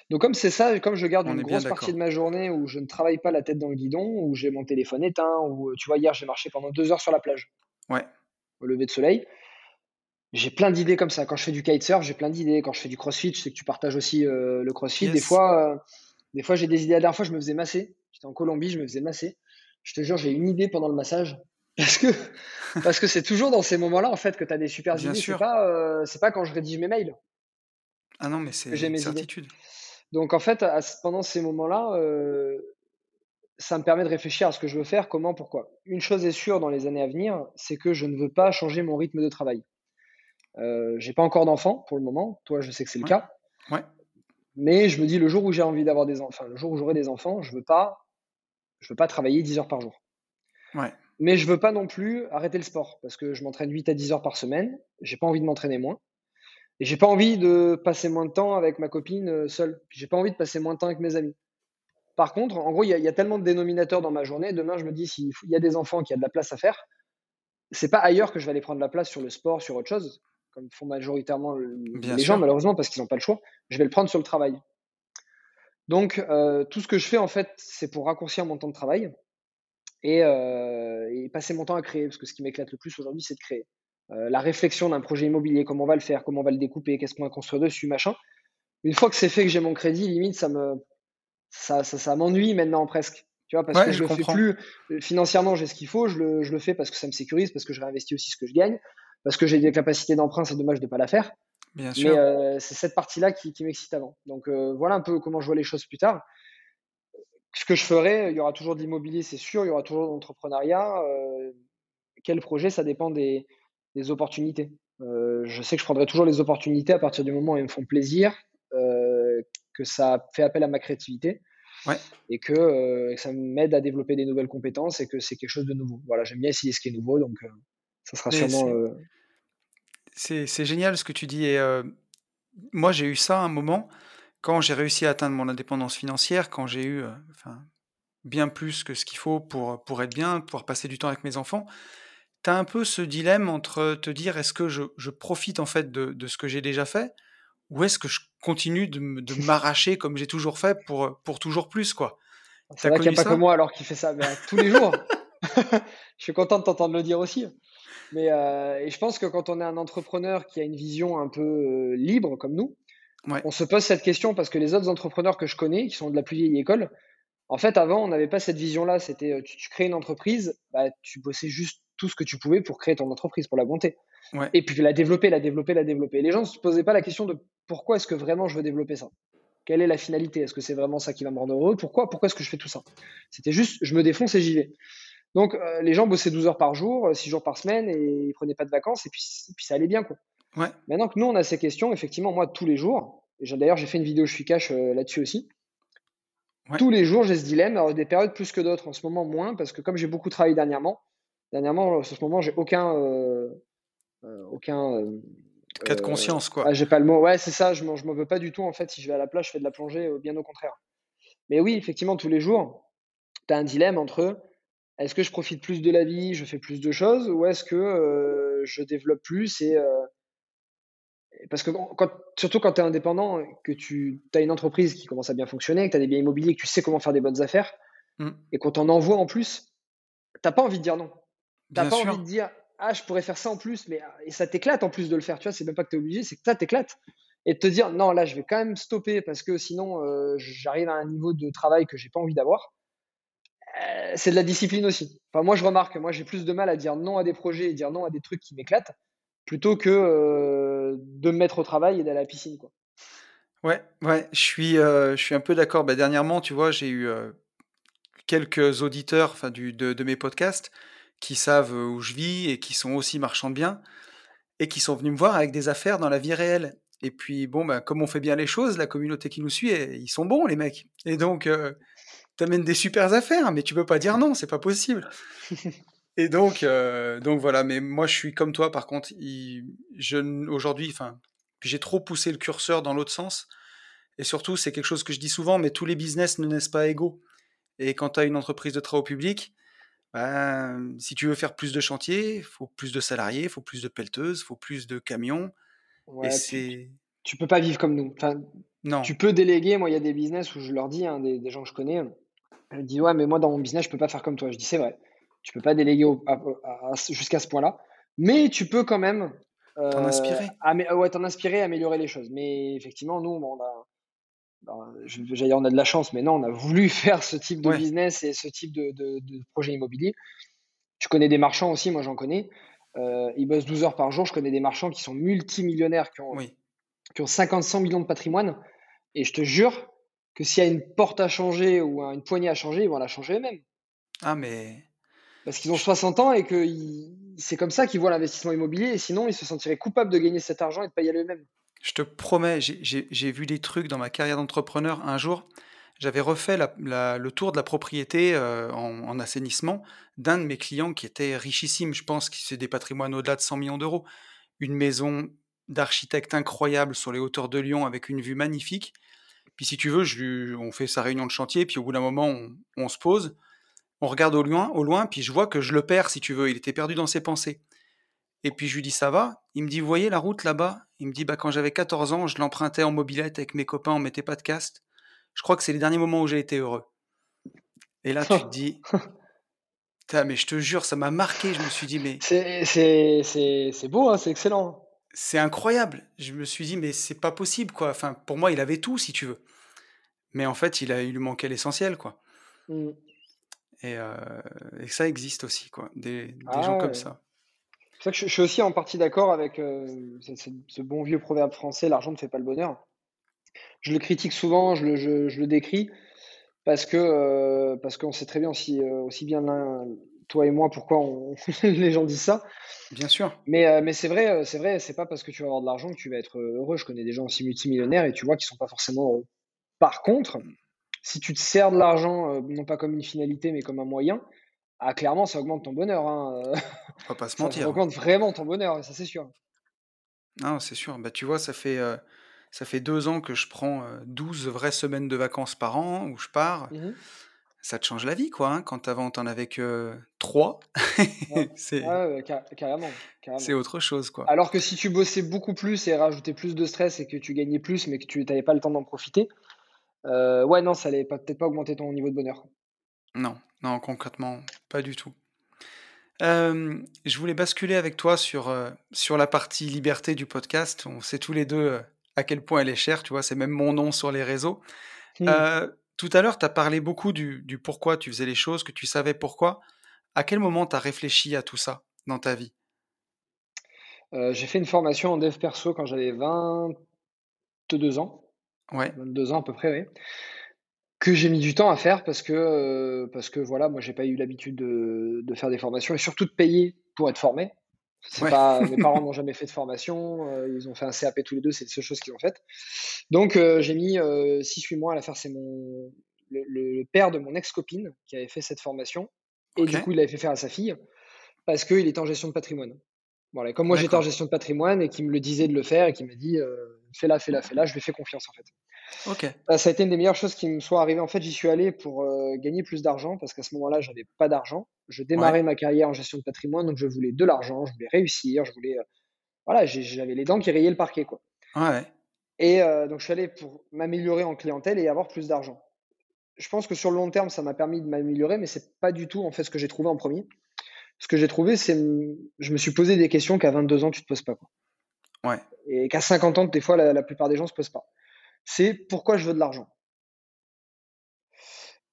Donc comme c'est ça, comme je garde une grosse partie de ma journée où je ne travaille pas la tête dans le guidon, où j'ai mon téléphone éteint, où euh, tu vois hier j'ai marché pendant deux heures sur la plage. Ouais. Au lever de soleil. J'ai plein d'idées comme ça. Quand je fais du kitesurf, j'ai plein d'idées. Quand je fais du crossfit, je sais que tu partages aussi le crossfit. Des fois, des fois, j'ai des idées. La dernière fois, je me faisais masser. J'étais en Colombie, je me faisais masser. Je te jure, j'ai une idée pendant le massage. *laughs* Parce que parce que c'est toujours dans ces moments-là en fait que tu as des super idées. C'est pas euh, c'est pas quand je rédige mes mails. Ah non, mais c'est une certitude. Donc en fait, pendant ces moments-là, euh, ça me permet de réfléchir à ce que je veux faire, comment, pourquoi. Une chose est sûre dans les années à venir, c'est que je ne veux pas changer mon rythme de travail. Euh, j'ai pas encore d'enfants pour le moment. Toi, je sais que c'est le cas. Ouais. Mais je me dis, le jour où j'ai envie d'avoir des enfants, le jour où j'aurai des enfants, je veux pas, je veux pas travailler 10 heures par jour. Ouais. Mais je veux pas non plus arrêter le sport parce que je m'entraîne 8 à 10 heures par semaine. J'ai pas envie de m'entraîner moins. Et j'ai pas envie de passer moins de temps avec ma copine euh, seule. J'ai pas envie de passer moins de temps avec mes amis. Par contre, en gros, il y, a tellement de dénominateurs dans ma journée. Demain, je me dis, s'il y a des enfants qui a de la place à faire, c'est pas ailleurs que je vais aller prendre la place sur le sport, sur autre chose comme font majoritairement les gens, malheureusement, parce qu'ils n'ont pas le choix, je vais le prendre sur le travail. Donc, euh, tout ce que je fais, en fait, c'est pour raccourcir mon temps de travail euh, et, passer mon temps à créer, parce que ce qui m'éclate le plus aujourd'hui, c'est de créer. Euh, la réflexion d'un projet immobilier, comment on va le faire, comment on va le découper, qu'est-ce qu'on va construire dessus, machin. Une fois que c'est fait, que j'ai mon crédit, limite, ça me, ça, ça, m'ennuie maintenant presque. Tu vois, parce que je, ne le fais plus financièrement, j'ai ce qu'il faut, je le, je le, fais parce que ça me sécurise, parce que je réinvestis aussi ce que je gagne parce que j'ai des capacités d'emprunt, c'est dommage de ne pas la faire. Bien sûr. Mais euh, c'est cette partie-là qui, m'excite avant. Donc euh, voilà un peu comment je vois les choses plus tard. Ce que je ferai, il y aura toujours de l'immobilier, c'est sûr, il y aura toujours de l'entrepreneuriat. Euh, quel projet, ça dépend des, opportunités. je sais que je prendrai toujours les opportunités à partir du moment où elles me font plaisir, que ça fait appel à ma créativité. Et que, ça m'aide à développer des nouvelles compétences et que c'est quelque chose de nouveau. Voilà, j'aime bien essayer ce qui est nouveau, donc ça sera sûrement. C'est génial ce que tu dis. Et moi, j'ai eu ça à un moment quand j'ai réussi à atteindre mon indépendance financière, quand j'ai eu enfin, bien plus que ce qu'il faut pour, pour être bien, pouvoir passer du temps avec mes enfants. Tu as un peu ce dilemme entre te dire est-ce que je, je, profite en fait de, de ce que j'ai déjà fait ou est-ce que je continue de, m'arracher comme j'ai toujours fait pour, pour toujours plus, quoi? C'est vrai qu'il n'y a pas que moi alors qui fait ça, mais tous les jours. *laughs* *laughs* je suis content de t'entendre le dire aussi. Mais euh, et je pense que quand on est un entrepreneur qui a une vision un peu euh, libre comme nous, on se pose cette question parce que les autres entrepreneurs que je connais, qui sont de la plus vieille école, en fait, avant, on n'avait pas cette vision-là. C'était euh, tu, crées une entreprise, bah, tu bossais juste tout ce que tu pouvais pour créer ton entreprise, pour la monter. Et puis la développer, la développer, la développer. les gens ne se posaient pas la question de pourquoi est-ce que vraiment je veux développer ça? Quelle est la finalité? Est-ce que c'est vraiment ça qui va me rendre heureux? Pourquoi? Pourquoi est-ce que je fais tout ça? C'était juste, je me défonce et j'y vais. Donc, euh, les gens bossaient 12 heures par jour, 6 euh, jours par semaine, et ils prenaient pas de vacances, et puis, puis ça allait bien, quoi. Ouais. Maintenant que nous, on a ces questions, effectivement, moi, tous les jours, d'ailleurs, j'ai fait une vidéo Je suis cash euh, là-dessus aussi. Tous les jours, j'ai ce dilemme. Alors, des périodes plus que d'autres, en ce moment, moins, parce que comme j'ai beaucoup travaillé dernièrement, dernièrement, en ce moment, j'ai aucun. aucun cas de conscience, quoi. Ah, j'ai pas le mot. Ouais, c'est ça, je m'en veux pas du tout, en fait. Si je vais à la plage, je fais de la plongée, bien au contraire. Mais oui, effectivement, tous les jours, tu as un dilemme entre est-ce que je profite plus de la vie, je fais plus de choses, ou est-ce que je développe plus et parce que quand, surtout quand tu es indépendant, que tu as une entreprise qui commence à bien fonctionner, que tu as des biens immobiliers, que tu sais comment faire des bonnes affaires, mmh. et qu'on t'en envoie en plus, t'as pas envie de dire non. T'as pas envie de dire ah je pourrais faire ça en plus, mais et ça t'éclate en plus de le faire. Tu vois, c'est même pas que tu es obligé, c'est que ça t'éclate. Et de te dire non là je vais quand même stopper parce que sinon j'arrive à un niveau de travail que j'ai pas envie d'avoir. Euh, c'est de la discipline aussi. Enfin, moi, je remarque, moi, j'ai plus de mal à dire non à des projets et dire non à des trucs qui m'éclatent plutôt que euh, de me mettre au travail et d'aller à la piscine. Quoi. Ouais, ouais, je suis, euh, je suis un peu d'accord. Bah, dernièrement, tu vois, j'ai eu quelques auditeurs du, de, mes podcasts qui savent où je vis et qui sont aussi marchands de biens et qui sont venus me voir avec des affaires dans la vie réelle. Et puis, bon, bah, comme on fait bien les choses, la communauté qui nous suit, ils sont bons, les mecs. Et donc, t'amènes des super affaires, mais tu peux pas dire non, c'est pas possible. *laughs* Et donc, euh, donc voilà. Mais moi, je suis comme toi. Par contre, je aujourd'hui, enfin, j'ai trop poussé le curseur dans l'autre sens. Et surtout, c'est quelque chose que je dis souvent, mais tous les business ne naissent pas égaux. Et quand tu as une entreprise de travaux publics, ben, si tu veux faire plus de chantiers, il faut plus de salariés, il faut plus de pelleteuses, il faut plus de camions. et c'est... Tu, peux pas vivre comme nous. Enfin, non. Tu peux déléguer. Moi, il y a des business où je leur dis, hein, des, des, gens que je connais, elle dit ouais, mais moi dans mon business, je peux pas faire comme toi. Je dis c'est vrai. Tu peux pas déléguer jusqu'à ce point-là, mais tu peux quand même euh, t'en inspirer. ouais, t'en inspirer, améliorer les choses. Mais effectivement, nous, on a, ben, dire, on a de la chance, mais non, on a voulu *laughs* faire ce type de business et ce type de, de, projet immobilier. Tu connais des marchands aussi, moi j'en connais. Euh, ils bossent 12 heures par jour. Je connais des marchands qui sont multimillionnaires, qui ont, qui ont 50-100 millions de patrimoine. Et je te jure, que s'il y a une porte à changer ou une poignée à changer, ils vont la changer eux-mêmes. Ah, mais. Parce qu'ils ont 60 ans et que c'est comme ça qu'ils voient l'investissement immobilier, et sinon ils se sentiraient coupables de gagner cet argent et de pas y aller eux-mêmes. Je te promets, j'ai vu des trucs dans ma carrière d'entrepreneur. Un jour, j'avais refait le tour de la propriété euh, en, assainissement d'un de mes clients qui était richissime. Je pense que c'est des patrimoines au-delà de 100 millions d'euros. Une maison d'architecte incroyable sur les hauteurs de Lyon avec une vue magnifique. Puis si tu veux, je, on fait sa réunion de chantier, puis au bout d'un moment, on, se pose, on regarde au loin, au loin, puis je vois que je le perds, si tu veux. Il était perdu dans ses pensées. Et puis je lui dis ça va? Il me dit, vous voyez la route là-bas? Il me dit, bah quand j'avais 14 ans, je l'empruntais en mobilette avec mes copains, on mettait pas de casque. Je crois que c'est les derniers moments où j'ai été heureux. Et là, tu te *laughs* dis, mais je te jure, ça m'a marqué. Je me suis dit, mais. C'est beau, hein, c'est excellent c'est incroyable. Je me suis dit, mais c'est pas possible, quoi. Enfin, pour moi, il avait tout, si tu veux. Mais en fait, il, a, il lui manquait l'essentiel, quoi. Mmh. Euh, et, ça existe aussi, quoi. Des, gens ah comme ça. C'est que je, suis aussi en partie d'accord avec euh, ce, bon vieux proverbe français l'argent ne fait pas le bonheur. Je le critique souvent, je le, je, le décris, parce que euh, parce qu'on sait très bien aussi, aussi bien toi et moi, pourquoi *laughs* les gens disent ça. Bien sûr. Mais, euh, mais c'est vrai, euh, c'est vrai, c'est pas parce que tu vas avoir de l'argent que tu vas être euh, heureux. Je connais des gens aussi multimillionnaires et tu vois qu'ils sont pas forcément heureux. Par contre, si tu te sers de l'argent, non pas comme une finalité, mais comme un moyen, ah, clairement, ça augmente ton bonheur. Hein. On va pas se *laughs* mentir. Ça augmente vraiment ton bonheur, ça c'est sûr. Non, c'est sûr. Bah, tu vois, ça fait, ça fait deux ans que je prends 12 vraies semaines de vacances par an où je pars. Mmh ça te change la vie, quoi. Hein, quand avant, t'en avais que 3. c'est carrément, c'est autre chose, quoi. Alors que si tu bossais beaucoup plus et rajoutais plus de stress et que tu gagnais plus, mais que tu n'avais pas le temps d'en profiter, euh, ouais, non, ça allait peut-être pas augmenter ton niveau de bonheur. Non, non, concrètement, pas du tout. je voulais basculer avec toi sur, euh, sur la partie liberté du podcast. On sait tous les deux euh, à quel point elle est chère, tu vois, c'est même mon nom sur les réseaux. Mmh. Tout à l'heure, tu as parlé beaucoup du, pourquoi tu faisais les choses, que tu savais pourquoi. À quel moment tu as réfléchi à tout ça dans ta vie? Euh, J'ai fait une formation en dev perso quand j'avais 22 ans. Ouais. 22 ans à peu près, oui. Que j'ai mis du temps à faire parce que, euh, parce que voilà, moi, j'ai pas eu l'habitude de, de, faire des formations et surtout de payer pour être formé. Pas, mes parents *laughs* n'ont jamais fait de formation, euh, ils ont fait un CAP tous les deux, c'est les seules choses qu'ils ont faites. Donc euh, j'ai mis 6-8 euh, mois à la faire, c'est mon le, père de mon ex-copine qui avait fait cette formation, et du coup il l'avait fait faire à sa fille, parce qu'il était en gestion de patrimoine. Voilà, comme moi j'étais en gestion de patrimoine et qui me le disait de le faire et qui m'a dit fais-la, fais-la, fais-la, je lui fais confiance en fait. Ok. Bah, ça a été une des meilleures choses qui me soit arrivées. En fait, j'y suis allé pour euh, gagner plus d'argent parce qu'à ce moment-là, j'avais pas d'argent. Je démarrais ma carrière en gestion de patrimoine, donc je voulais de l'argent, je voulais réussir, je voulais. Euh, voilà, j'avais les dents qui rayaient le parquet, quoi. Ouais. Et euh, donc, je suis allé pour m'améliorer en clientèle et avoir plus d'argent. Je pense que sur le long terme, ça m'a permis de m'améliorer, mais c'est pas du tout en fait ce que j'ai trouvé en premier. Ce que j'ai trouvé, c'est je me suis posé des questions qu'à 22 ans tu te poses pas, quoi. Ouais. Et qu'à 50 ans, des fois, la, la plupart des gens se posent pas c'est pourquoi je veux de l'argent.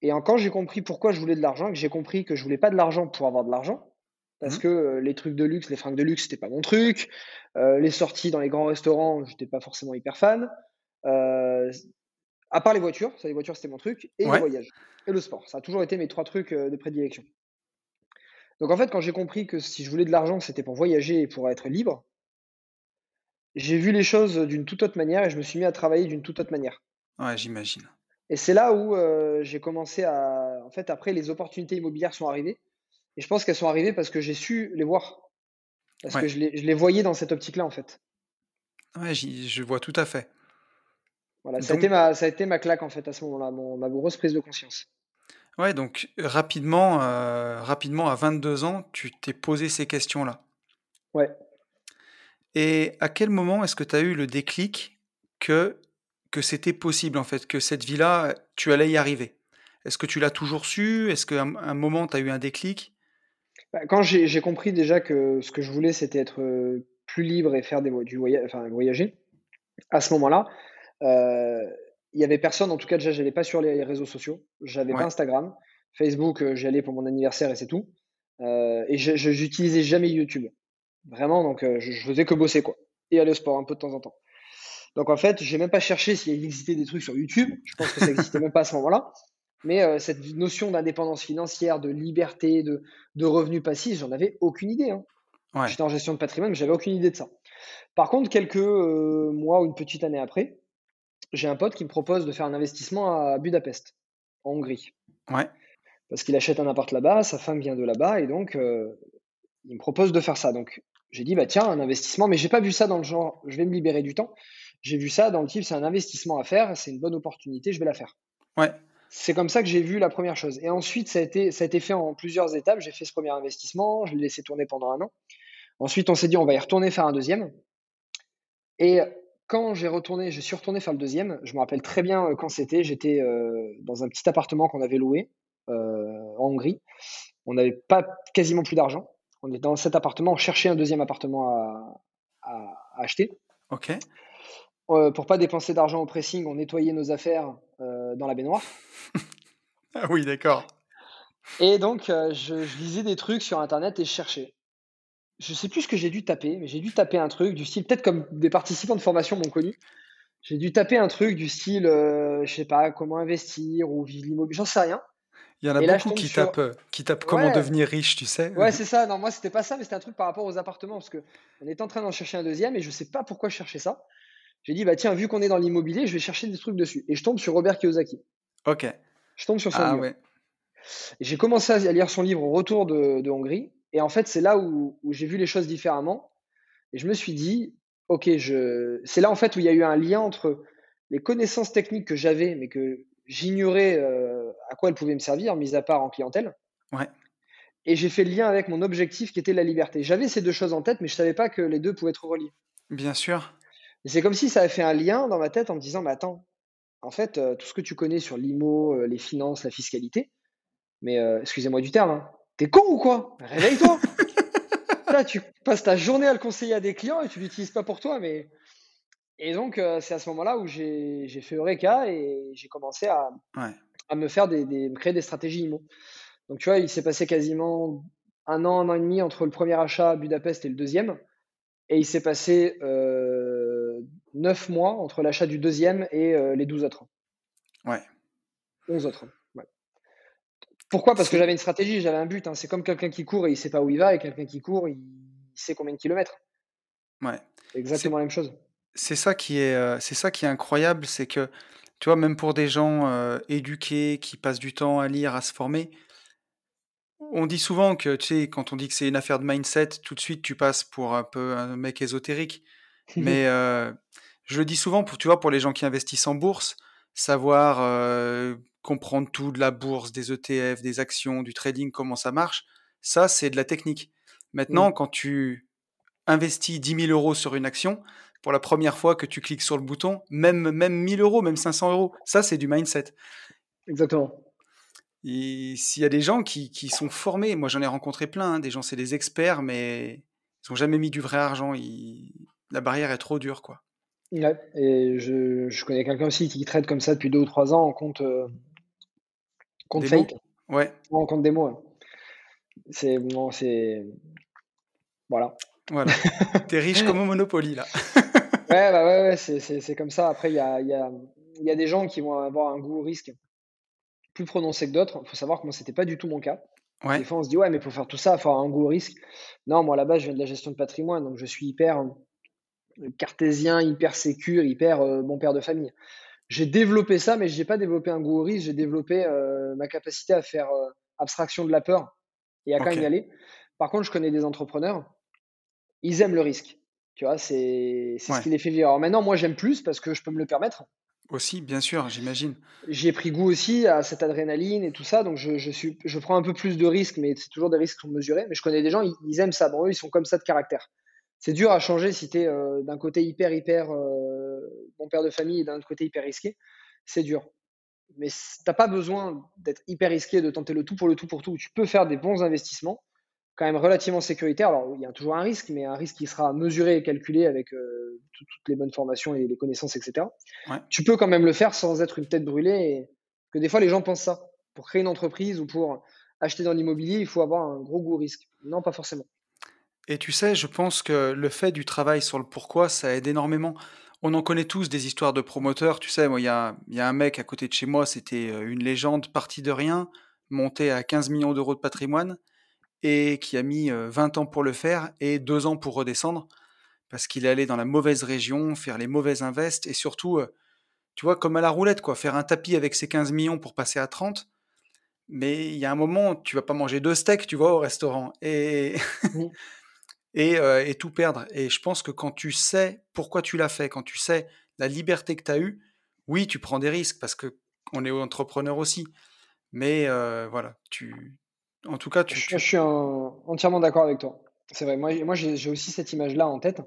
Et quand j'ai compris pourquoi je voulais de l'argent, que j'ai compris que je voulais pas de l'argent pour avoir de l'argent, parce mmh. que euh, les trucs de luxe, les fringues de luxe, c'était pas mon truc. Euh, les sorties dans les grands restaurants, j'étais pas forcément hyper fan. Euh, à part les voitures, ça, les voitures c'était mon truc, et les voyages, et le sport. Ça a toujours été mes trois trucs de prédilection. Donc en fait, quand j'ai compris que si je voulais de l'argent, c'était pour voyager et pour être libre, j'ai vu les choses d'une toute autre manière et je me suis mis à travailler d'une toute autre manière. Ouais, j'imagine. Et c'est là où euh, j'ai commencé à. En fait, après, les opportunités immobilières sont arrivées. Et je pense qu'elles sont arrivées parce que j'ai su les voir. Parce que je les, je les, voyais dans cette optique-là, en fait. Ouais, je vois tout à fait. Voilà, ça, a été ma, ça a été ma claque, en fait, à ce moment-là, ma grosse prise de conscience. Ouais, donc rapidement, euh, rapidement, à 22 ans, tu t'es posé ces questions-là? Ouais. Et à quel moment est-ce que tu as eu le déclic que, que c'était possible, en fait, que cette vie-là, tu allais y arriver? Est-ce que tu l'as toujours su? Est-ce qu'à un, moment, tu as eu un déclic? Bah, Quand j'ai compris déjà que ce que je voulais, c'était être plus libre et faire des, du voyage, enfin, voyager, à ce moment-là, il n'y avait personne, en tout cas déjà, je n'allais pas sur les réseaux sociaux, j'avais pas Instagram, Facebook, j'y allais pour mon anniversaire et c'est tout. et je n'utilisais jamais YouTube. Vraiment, donc euh, je, faisais que bosser quoi. Et aller au sport un peu de temps en temps. Donc en fait, j'ai même pas cherché s'il existait des trucs sur YouTube. Je pense que ça existait même pas à ce moment-là. Mais euh, cette notion d'indépendance financière, de liberté, de, de revenus passifs, j'en avais aucune idée. Hein. J'étais en gestion de patrimoine, mais j'avais aucune idée de ça. Par contre, quelques euh, mois ou une petite année après, j'ai un pote qui me propose de faire un investissement à Budapest, en Hongrie. Ouais. Parce qu'il achète un appart là-bas, sa femme vient de là-bas, et donc il me propose de faire ça. Donc j'ai dit, bah tiens, un investissement, mais j'ai pas vu ça dans le genre, je vais me libérer du temps. J'ai vu ça dans le type, c'est un investissement à faire, c'est une bonne opportunité, je vais la faire. Ouais. C'est comme ça que j'ai vu la première chose. Et ensuite, ça a été, ça a été fait en plusieurs étapes. J'ai fait ce premier investissement, je l'ai laissé tourner pendant un an. Ensuite, on s'est dit, on va y retourner faire un deuxième. Et quand j'ai retourné, je suis retourné faire le deuxième. Je me rappelle très bien euh, quand c'était. J'étais euh, dans un petit appartement qu'on avait loué euh, en Hongrie. On n'avait pas quasiment plus d'argent on est dans cet appartement, on cherchait un deuxième appartement à, acheter. Ok. Euh, pour pas dépenser d'argent au pressing, on nettoyait nos affaires euh, dans la baignoire. *laughs* ah oui, d'accord. Et donc, euh, je, lisais des trucs sur Internet et je cherchais. Je sais plus ce que j'ai dû taper, mais j'ai dû taper un truc du style, peut-être comme des participants de formation m'ont connu. J'ai dû taper un truc du style, je sais pas, comment investir ou vivre l'immobilier, j'en sais rien. Il y en a beaucoup qui, tapent, euh, qui tapent comment devenir riche, tu sais. Ouais, c'est ça. Non, moi, c'était pas ça, mais c'était un truc par rapport aux appartements. Parce qu'on était en train d'en chercher un deuxième et je sais pas pourquoi je cherchais ça. J'ai dit, bah tiens, vu qu'on est dans l'immobilier, je vais chercher des trucs dessus. Et je tombe sur Robert Kiyosaki. Ok. Je tombe sur son ah, livre. Ouais. J'ai commencé à lire son livre au retour de, Hongrie. Et en fait, c'est là où, où j'ai vu les choses différemment. Et je me suis dit, ok, je... c'est là en fait où il y a eu un lien entre les connaissances techniques que j'avais, mais que j'ignorais à quoi elle pouvait me servir, mis à part en clientèle. Ouais. Et j'ai fait le lien avec mon objectif qui était la liberté. J'avais ces deux choses en tête, mais je savais pas que les deux pouvaient être reliés. Bien sûr. Et c'est comme si ça avait fait un lien dans ma tête en me disant, mais attends, en fait, tout ce que tu connais sur l'IMO, les finances, la fiscalité, mais excusez-moi du terme, hein, t'es con ou quoi? Réveille-toi *laughs* Là, tu passes ta journée à le conseiller à des clients et tu l'utilises pas pour toi, mais et donc, euh, c'est à ce moment-là où j'ai fait Eureka et j'ai commencé à, à, me faire des, créer des stratégies IMO. Donc, tu vois, il s'est passé quasiment un an, un an et demi entre le premier achat à Budapest et le deuxième. Et il s'est passé euh, neuf mois entre l'achat du deuxième et euh, les douze autres. Ouais. 11 autres. Ouais. Pourquoi? Parce que j'avais une stratégie, j'avais un but. Hein. C'est comme quelqu'un qui court et il sait pas où il va, et quelqu'un qui court, il sait combien de kilomètres. Ouais. Exactement la même chose c'est ça qui est, euh, c'est ça qui est incroyable, c'est que, tu vois, même pour des gens euh, éduqués qui passent du temps à lire, à se former, on dit souvent que, tu sais, quand on dit que c'est une affaire de mindset, tout de suite tu passes pour un peu un mec ésotérique. *laughs* Mais euh, je le dis souvent, pour, tu vois, pour les gens qui investissent en bourse, savoir comprendre tout de la bourse, des ETF, des actions, du trading, comment ça marche, ça c'est de la technique. Maintenant, quand tu investis 10 000 euros sur une action, pour la première fois que tu cliques sur le bouton, même, même 1000 euros, même 500 euros. Ça, c'est du mindset. Exactement. Et s'il y a des gens qui, sont formés, moi j'en ai rencontré plein, hein, des gens c'est des experts, mais ils n'ont jamais mis du vrai argent. La barrière est trop dure, quoi. Ouais, et je, connais quelqu'un aussi qui traite comme ça depuis deux ou trois ans en compte, euh, compte fake. Ouais. En compte démo. C'est bon, c'est voilà. Voilà. *laughs* T'es riche comme au Monopoly, là. *laughs* ouais, bah ouais, ouais c'est comme ça. Après, il y a, y, a, y a, des gens qui vont avoir un goût au risque plus prononcé que d'autres. Il faut savoir que moi, c'était pas du tout mon cas. Ouais. Des fois, on se dit, ouais, mais pour faire tout ça, il faut avoir un goût au risque. Non, moi, là-bas, je viens de la gestion de patrimoine, donc je suis hyper euh, cartésien, hyper sécure, hyper euh, bon père de famille. J'ai développé ça, mais je n'ai pas développé un goût au risque, j'ai développé euh, ma capacité à faire abstraction de la peur et à quand même y aller. Par contre, je connais des entrepreneurs ils aiment le risque. Tu vois, c'est ce qui les fait vivre. Alors maintenant, moi, j'aime plus parce que je peux me le permettre. Aussi, bien sûr, j'imagine. J'ai pris goût aussi à cette adrénaline et tout ça, donc je, je, suis, je prends un peu plus de risques, mais c'est toujours des risques qui sont mesurés. Mais je connais des gens, ils, aiment ça. Bon, eux, ils sont comme ça de caractère. C'est dur à changer si tu es euh, d'un côté hyper, hyper euh, bon père de famille et d'un autre côté hyper risqué. C'est dur. Mais t'as pas besoin d'être hyper risqué, de tenter le tout pour le tout pour tout. Tu peux faire des bons investissements quand même relativement sécuritaire. Alors, il y a toujours un risque, mais un risque qui sera mesuré et calculé avec euh, toutes les bonnes formations et les connaissances, etc. Tu peux quand même le faire sans être une tête brûlée. Et... Que des fois, les gens pensent ça. Pour créer une entreprise ou pour acheter dans l'immobilier, il faut avoir un gros goût risque. Non, pas forcément. Et tu sais, je pense que le fait du travail sur le pourquoi, ça aide énormément. On en connaît tous des histoires de promoteurs. Tu sais, il y a, y a, un mec à côté de chez moi, c'était euh, une légende parti de rien, monté à 15 millions d'euros de patrimoine et qui a mis 20 ans pour le faire et 2 ans pour redescendre parce qu'il est allé dans la mauvaise région, faire les mauvaises invests et surtout, tu vois, comme à la roulette, quoi, faire un tapis avec ses 15 millions pour passer à 30. Mais il y a un moment, tu vas pas manger deux steaks, tu vois, au restaurant et, mmh. *laughs* et, et, tout perdre. Et je pense que quand tu sais pourquoi tu l'as fait, quand tu sais la liberté que tu as eue, oui, tu prends des risques parce que on est entrepreneur aussi. Mais voilà, tu, en tout cas, tu, je, suis entièrement d'accord avec toi. C'est vrai. Moi, moi j'ai aussi cette image-là en tête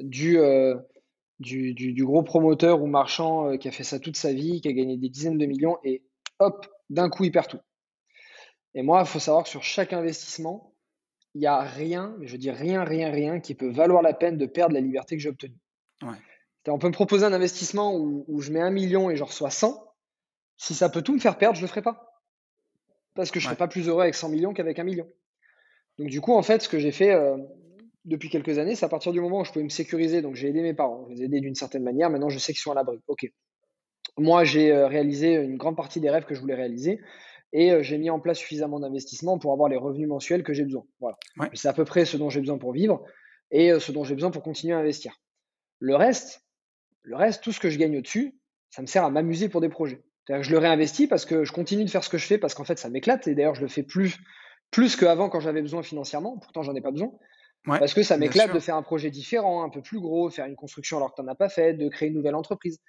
du, euh, du, du, gros promoteur ou marchand euh, qui a fait ça toute sa vie, qui a gagné des dizaines de millions et hop, d'un coup, il perd tout. Et moi, il faut savoir que sur chaque investissement, il n'y a rien, je dis rien, rien, rien qui peut valoir la peine de perdre la liberté que j'ai obtenue. On peut me proposer un investissement où, où, je mets un million et je reçois 100. Si ça peut tout me faire perdre, je ne le ferai pas parce que je ne serais pas plus heureux avec 100 millions qu'avec un million. Donc du coup, en fait, ce que j'ai fait euh, depuis quelques années, c'est à partir du moment où je pouvais me sécuriser, donc j'ai aidé mes parents, je les ai aidés d'une certaine manière, maintenant je sais qu'ils sont à l'abri. Ok. Moi, j'ai euh, réalisé une grande partie des rêves que je voulais réaliser et euh, j'ai mis en place suffisamment d'investissements pour avoir les revenus mensuels que j'ai besoin. Voilà. C'est à peu près ce dont j'ai besoin pour vivre et ce dont j'ai besoin pour continuer à investir. Le reste, le reste, tout ce que je gagne au-dessus, ça me sert à m'amuser pour des projets je le réinvestis parce que je continue de faire ce que je fais parce qu'en fait, ça m'éclate. Et d'ailleurs, je le fais plus, plus qu'avant quand j'avais besoin financièrement. Pourtant, j'en ai pas besoin. parce que ça m'éclate de faire un projet différent, un peu plus gros, faire une construction alors que tu n'en as pas fait, de créer une nouvelle entreprise.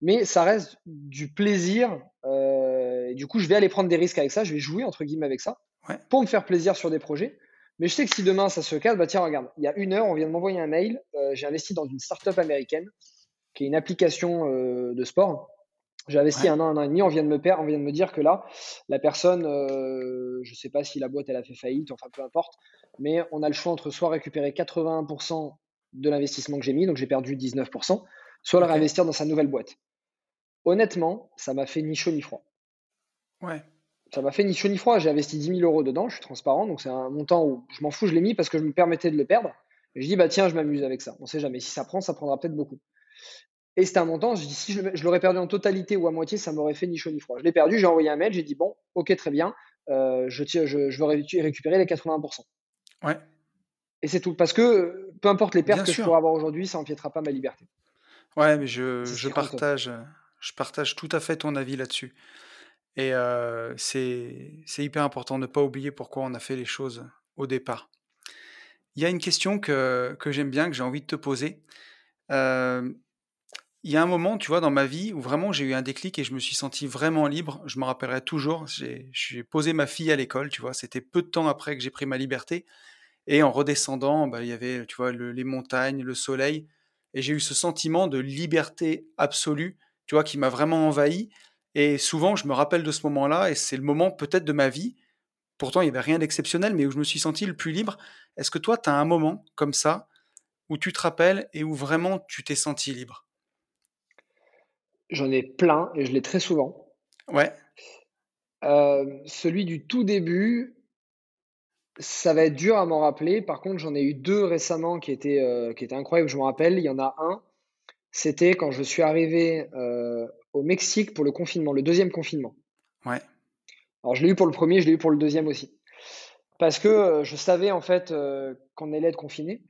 mais ça reste du plaisir. et du coup, je vais aller prendre des risques avec ça, je vais jouer entre guillemets avec ça pour me faire plaisir sur des projets. Mais je sais que si demain ça se casse, bah tiens, regarde, il y a une heure, on vient de m'envoyer un mail. j'ai investi dans une startup américaine qui est une application de sport j'ai investi un an, un an et demi, on vient de me perdre, on vient de me dire que là, la personne, euh, je ne sais pas si la boîte elle a fait faillite, enfin peu importe, mais on a le choix entre soit récupérer 81% de l'investissement que j'ai mis, donc j'ai perdu 19%, soit le réinvestir dans sa nouvelle boîte. Honnêtement, ça m'a fait ni chaud ni froid. Ouais. Ça m'a fait ni chaud ni froid. J'ai investi 10 000 euros dedans, je suis transparent, donc c'est un montant où je m'en fous, je l'ai mis parce que je me permettais de le perdre. Et je dis, bah tiens, je m'amuse avec ça. On ne sait jamais. Si ça prend, ça prendra peut-être beaucoup. Et c'était un montant, je dis, si je, l'aurais perdu en totalité ou à moitié, ça m'aurait fait ni chaud ni froid. Je l'ai perdu, j'ai envoyé un mail, j'ai dit, bon, ok, très bien, euh, je, je, je, veux récupérer les 80%. Ouais. Et c'est tout. Parce que peu importe les pertes que je pourrais avoir aujourd'hui, ça n'empiétera pas ma liberté. Ouais, mais je, je partage, je partage tout à fait ton avis là-dessus. Et euh, c'est hyper important de ne pas oublier pourquoi on a fait les choses au départ. Il y a une question que, que j'aime bien, que j'ai envie de te poser. Euh, il y a un moment, tu vois, dans ma vie où vraiment j'ai eu un déclic et je me suis senti vraiment libre. Je me rappellerai toujours. J'ai posé ma fille à l'école, tu vois. C'était peu de temps après que j'ai pris ma liberté. Et en redescendant, bah, il y avait, tu vois, les montagnes, le soleil. Et j'ai eu ce sentiment de liberté absolue, tu vois, qui m'a vraiment envahi. Et souvent, je me rappelle de ce moment-là, et c'est le moment peut-être de ma vie. Pourtant, il n'y avait rien d'exceptionnel, mais où je me suis senti le plus libre. Est-ce que toi, tu as un moment comme ça, où tu te rappelles et où vraiment tu t'es senti libre? J'en ai plein et je l'ai très souvent. Ouais. Euh, celui du tout début, ça va être dur à m'en rappeler. Par contre, j'en ai eu deux récemment qui étaient, euh, qui étaient incroyables. Je me rappelle, il y en a un. C'était quand je suis arrivé euh, au Mexique pour le confinement, le deuxième confinement. Ouais. Alors, je l'ai eu pour le premier, je l'ai eu pour le deuxième aussi. Parce que je savais en fait qu'on allait être confiné.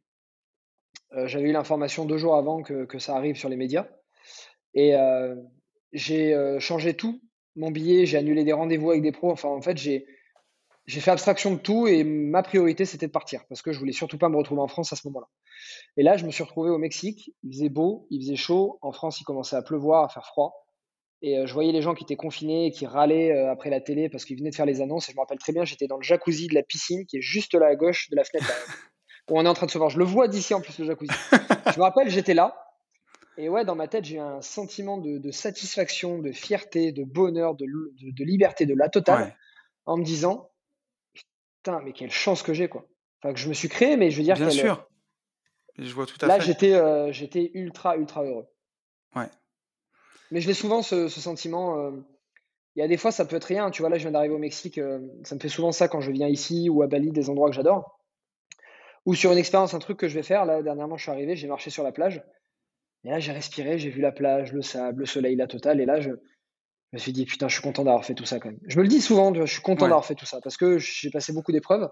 J'avais eu l'information deux jours avant que, que ça arrive sur les médias. Et j'ai changé tout, mon billet, j'ai annulé des rendez-vous avec des pros. Enfin, en fait, j'ai fait abstraction de tout et ma priorité c'était de partir parce que je voulais surtout pas me retrouver en France à ce moment-là. Et là, je me suis retrouvé au Mexique. Il faisait beau, il faisait chaud. En France, il commençait à pleuvoir, à faire froid. Et je voyais les gens qui étaient confinés et qui râlaient après la télé parce qu'ils venaient de faire les annonces. Et je me rappelle très bien, j'étais dans le jacuzzi de la piscine qui est juste là à gauche de la fenêtre où on est en train de se voir. Je le vois d'ici en plus le jacuzzi. je me rappelle, j'étais là et ouais, dans ma tête, j'ai un sentiment de, satisfaction, de fierté, de bonheur, de, liberté, de la totale, en me disant, putain, mais quelle chance que j'ai, quoi. Enfin, que je me suis créé, mais je veux dire. Bien sûr. Je vois tout à là, j'étais, euh, j'étais ultra, ultra heureux. Ouais. Mais je l'ai souvent ce, sentiment. Euh, il y a des fois, ça peut être rien. Tu vois, là, je viens d'arriver au Mexique. Euh, ça me fait souvent ça quand je viens ici ou à Bali, des endroits que j'adore. Ou sur une expérience, un truc que je vais faire. Là, dernièrement, je suis arrivé, j'ai marché sur la plage. Et là, j'ai respiré, j'ai vu la plage, le sable, le soleil, la totale. Et là, je, me suis dit, putain, je suis content d'avoir fait tout ça quand même. Je me le dis souvent, je suis content d'avoir fait tout ça parce que j'ai passé beaucoup d'épreuves.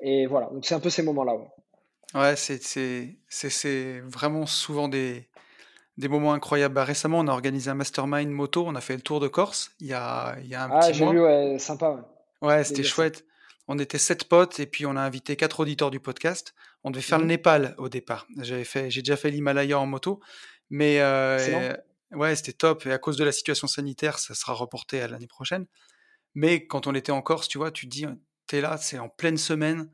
Et voilà, donc c'est un peu ces moments-là. Ouais, ouais c'est vraiment souvent des, des moments incroyables. Bah, récemment, on a organisé un mastermind moto, on a fait le tour de Corse il y a, il y a un ah, j'ai vu, ouais, sympa. Ouais, c'était chouette. On était sept potes et puis on a invité quatre auditeurs du podcast. On devait faire le mmh Népal au départ. J'avais fait, j'ai déjà fait l'Himalaya en moto, mais euh, ouais, c'était top. Et à cause de la situation sanitaire, ça sera reporté à l'année prochaine. Mais quand on était en Corse, tu vois, tu te dis, t'es là, c'est en pleine semaine.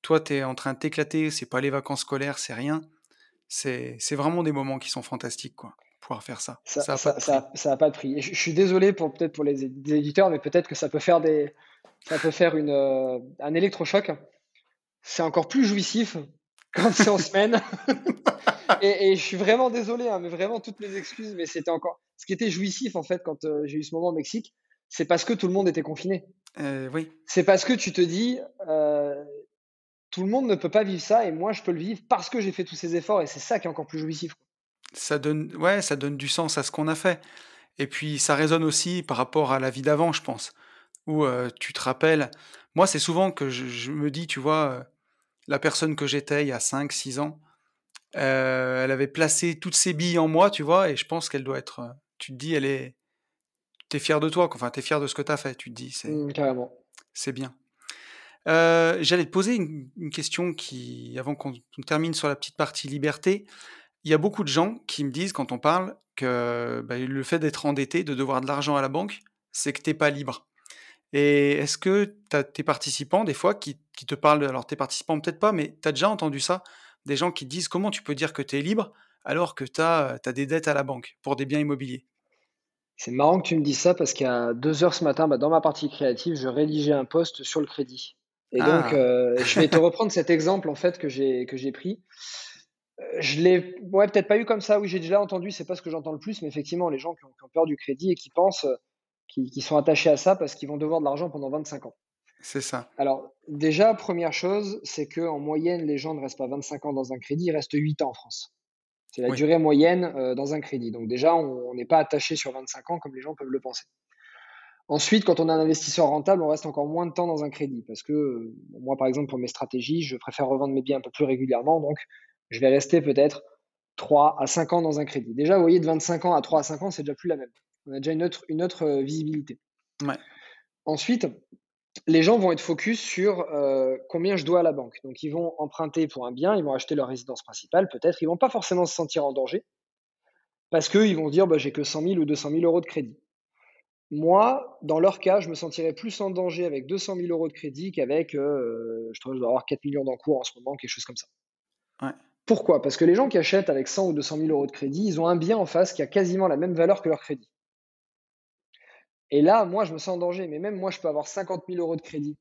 Toi, t'es en train de t'éclater. C'est pas les vacances scolaires, c'est rien. C'est, c'est vraiment des moments qui sont fantastiques, quoi. Pouvoir faire ça. Ça, ça, a, pas de prix. Je, suis désolé pour peut-être pour les éditeurs, mais peut-être que ça peut faire des, ça peut faire une, euh, un électrochoc c'est encore plus jouissif quand c'est en semaine. *laughs* et, je suis vraiment désolé, hein, mais vraiment toutes mes excuses, mais c'était encore. Ce qui était jouissif en fait quand euh, j'ai eu ce moment au Mexique, c'est parce que tout le monde était confiné. Euh, oui. C'est parce que tu te dis, euh, tout le monde ne peut pas vivre ça et moi je peux le vivre parce que j'ai fait tous ces efforts et c'est ça qui est encore plus jouissif. Ça donne, ouais, ça donne du sens à ce qu'on a fait. Et puis ça résonne aussi par rapport à la vie d'avant, je pense, où tu te rappelles. Moi, c'est souvent que je, je, me dis, tu vois, la personne que j'étais il y a 5, 6 ans, euh, elle avait placé toutes ses billes en moi, tu vois, et je pense qu'elle doit être. Tu te dis, elle est. T'es fier de toi, enfin, t'es fier de ce que t'as fait, tu te dis. C'est, mmh, carrément. C'est bien. J'allais te poser une, question qui, avant qu'on termine sur la petite partie liberté, il y a beaucoup de gens qui me disent quand on parle que bah, le fait d'être endetté, de devoir de l'argent à la banque, c'est que tu n'es pas libre. Et est-ce que tu as tes participants, des fois, qui, te parlent, alors tes participants peut-être pas, mais tu as déjà entendu ça, des gens qui disent comment tu peux dire que tu es libre alors que tu as, des dettes à la banque pour des biens immobiliers? C'est marrant que tu me dises ça parce qu'à deux heures ce matin, bah, dans ma partie créative, je rédigeais un post sur le crédit. Et donc, ah. euh, je vais te *laughs* reprendre cet exemple en fait que j'ai pris. Euh, je l'ai, ouais, peut-être pas eu comme ça. Oui, j'ai déjà entendu. C'est pas ce que j'entends le plus, mais effectivement, les gens qui ont, peur du crédit et qui pensent, qui, qui sont attachés à ça parce qu'ils vont devoir de l'argent pendant 25 ans. C'est ça. Alors, déjà, première chose, c'est qu'en moyenne, les gens ne restent pas 25 ans dans un crédit, ils restent 8 ans en France. C'est la durée moyenne euh, dans un crédit. Donc, déjà, on n'est pas attaché sur 25 ans comme les gens peuvent le penser. Ensuite, quand on est un investisseur rentable, on reste encore moins de temps dans un crédit. Parce que moi, par exemple, pour mes stratégies, je préfère revendre mes biens un peu plus régulièrement. Donc, je vais rester peut-être 3 à 5 ans dans un crédit. Déjà, vous voyez, de 25 ans à 3 à 5 ans, c'est déjà plus la même. On a déjà une autre, une autre visibilité. Ensuite, les gens vont être focus sur euh, combien je dois à la banque. Donc, ils vont emprunter pour un bien, ils vont acheter leur résidence principale, peut-être. Ils vont pas forcément se sentir en danger parce qu'ils vont dire bah, j'ai que 100 000 ou 200 000 euros de crédit. Moi, dans leur cas, je me sentirais plus en danger avec 200 000 euros de crédit qu'avec, euh, je dois avoir 4 millions d'encours en ce moment, quelque chose comme ça. Pourquoi? Parce que les gens qui achètent avec 100 ou 200 000 euros de crédit, ils ont un bien en face qui a quasiment la même valeur que leur crédit. Et là, moi, je me sens en danger. Mais même moi, je peux avoir 50 000 euros de crédit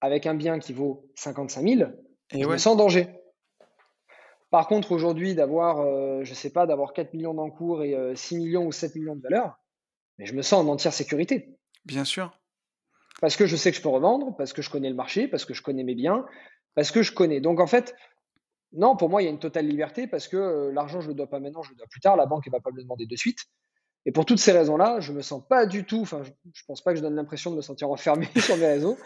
avec un bien qui vaut 55 000. Et je me sens en danger. Par contre, aujourd'hui, d'avoir, euh, je sais pas, d'avoir 4 millions d'encours et 6 euh, millions ou 7 millions de valeur, mais je me sens en entière sécurité. Bien sûr. Parce que je sais que je peux revendre, parce que je connais le marché, parce que je connais mes biens, parce que je connais. Donc en fait, non, pour moi, il y a une totale liberté parce que euh, l'argent, je ne le dois pas maintenant, je le dois plus tard. La banque ne va pas me le demander de suite. Et pour toutes ces raisons-là, je me sens pas du tout, enfin, je, ne pense pas que je donne l'impression de me sentir enfermé *laughs* sur mes réseaux.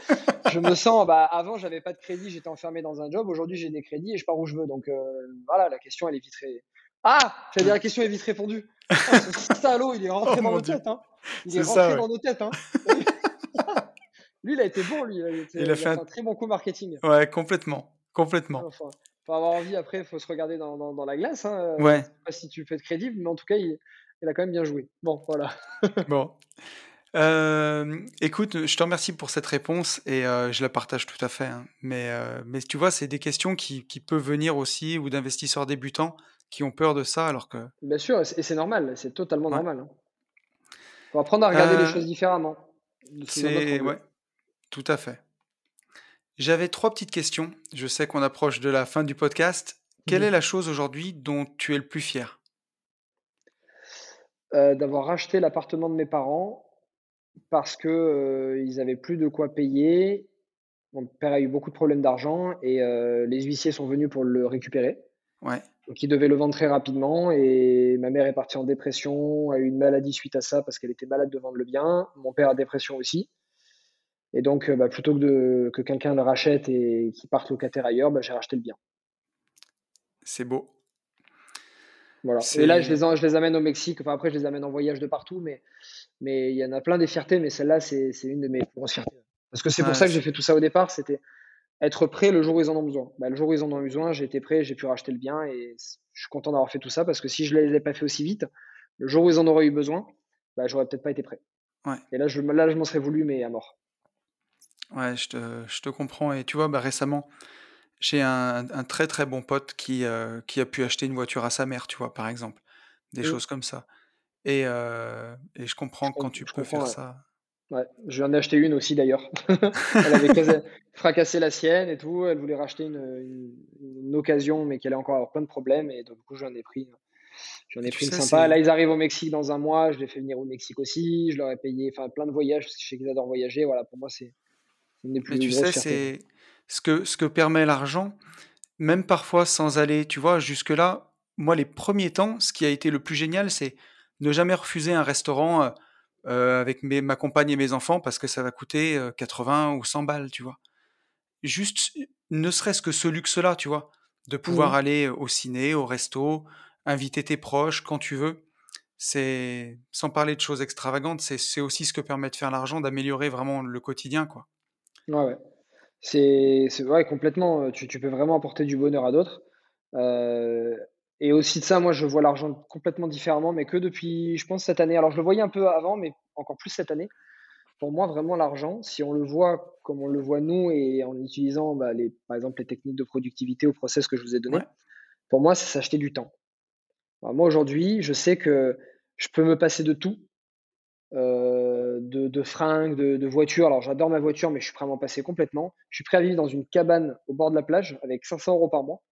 Je me sens, bah, avant, j'avais pas de crédit, j'étais enfermé dans un job. Aujourd'hui, j'ai des crédits et je pars où je veux. Donc, euh, voilà, la question, elle est vite répondue. Ah, j'allais dire la question est vite répondue. Ah, ce *laughs* salaud, il est rentré oh dans nos têtes, hein. Il est, rentré dans nos têtes, hein. *laughs* lui, il a été bon, lui. Il a, fait, un... très bon coup marketing. Ouais, complètement. Complètement. Enfin, faut avoir envie, après, il faut se regarder dans, dans, la glace. Hein. Ouais. sais pas si tu peux être crédible, mais en tout cas, il, il a quand même bien joué. Bon, voilà. *laughs* bon. Euh, écoute, je te remercie pour cette réponse et euh, je la partage tout à fait. Hein. Mais, euh, mais tu vois, c'est des questions qui, qui, peuvent venir aussi ou d'investisseurs débutants qui ont peur de ça alors que. Bien sûr, et c'est normal, c'est totalement normal. Il hein. faut apprendre à regarder les choses différemment. C'est ouais, tout à fait. J'avais trois petites questions. Je sais qu'on approche de la fin du podcast. Quelle est la chose aujourd'hui dont tu es le plus fier? Euh, d'avoir racheté l'appartement de mes parents parce que euh, ils avaient plus de quoi payer. Mon père a eu beaucoup de problèmes d'argent et euh, les huissiers sont venus pour le récupérer. Ouais. Donc ils devaient le vendre très rapidement et ma mère est partie en dépression, a eu une maladie suite à ça parce qu'elle était malade de vendre le bien. Mon père a dépression aussi. Et donc, bah, plutôt que, de, que quelqu'un le rachète et qu'il parte locataire ailleurs, bah, j'ai racheté le bien. C'est beau. Voilà. Et là, je les, je les amène au Mexique. Enfin, après, je les amène en voyage de partout, mais mais il y en a plein des fiertés. Mais celle-là, c'est une de mes plus grosses fiertés. Parce que c'est pour ça que j'ai fait tout ça au départ. C'était être prêt le jour où ils en ont besoin. Bah, le jour où ils en ont besoin, j'ai été prêt, j'ai pu racheter le bien et je suis content d'avoir fait tout ça parce que si je ne l'avais pas fait aussi vite, le jour où ils en auraient eu besoin, bah, j'aurais peut-être pas été prêt. Ouais. Et là, je, là, je m'en serais voulu, mais à mort. Ouais, je te, je te comprends. Et tu vois, bah, récemment, j'ai un, très très bon pote qui, euh, qui a pu acheter une voiture à sa mère, tu vois, par exemple. Des choses comme ça. Et, euh, et je comprends quand tu peux faire ça. Ouais, je viens d'acheter une aussi d'ailleurs. *laughs* elle avait *laughs* fracassé la sienne et tout. Elle voulait racheter une, une, occasion, mais qu'elle a encore plein de problèmes. Et donc, du coup, j'en ai pris, j'en ai pris une sympa. Là, ils arrivent au Mexique dans un mois. Je les fais venir au Mexique aussi. Je leur ai payé plein de voyages parce que je sais qu'ils adorent voyager. Voilà, pour moi, c'est une des plus Mais tu sais, c'est ce que, ce que permet l'argent, même parfois sans aller, tu vois, jusque-là, moi, les premiers temps, ce qui a été le plus génial, c'est ne jamais refuser un restaurant euh, euh, avec mes, ma compagne et mes enfants parce que ça va coûter 80 euh, ou 100 balles, tu vois. Juste, ne serait-ce que ce luxe-là, tu vois, de pouvoir mmh. aller au ciné, au resto, inviter tes proches quand tu veux. C'est, sans parler de choses extravagantes, c'est aussi ce que permet de faire l'argent, d'améliorer vraiment le quotidien, quoi. Ouais, ouais. C'est vrai, complètement. Tu, tu peux vraiment apporter du bonheur à d'autres. Euh, Et aussi de ça, moi, je vois l'argent complètement différemment, mais que depuis, je pense, cette année. Alors, je le voyais un peu avant, mais encore plus cette année. Pour moi, vraiment, l'argent, si on le voit comme on le voit nous et en utilisant, bah, les, par exemple, les techniques de productivité ou process que je vous ai donné, pour moi, c'est s'acheter du temps. moi, aujourd'hui, je sais que je peux me passer de tout, euh, de, fringues, de, de voitures. Alors, j'adore ma voiture, mais je suis prêt à m'en passer complètement. Je suis prêt à vivre dans une cabane au bord de la plage avec 500 euros par mois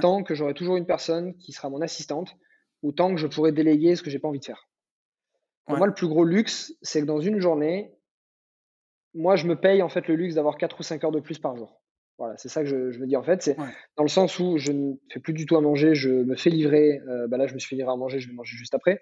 tant que j'aurai toujours une personne qui sera mon assistante ou tant que je pourrai déléguer ce que j'ai pas envie de faire. Pour moi, le plus gros luxe, c'est que dans une journée, moi, je me paye en fait le luxe d'avoir 4 ou 5 heures de plus par jour. Voilà, c'est ça que je, me dis en fait. C'est dans le sens où je ne fais plus du tout à manger, je me fais livrer. Euh, bah là, je me suis fait livrer à manger, je vais manger juste après.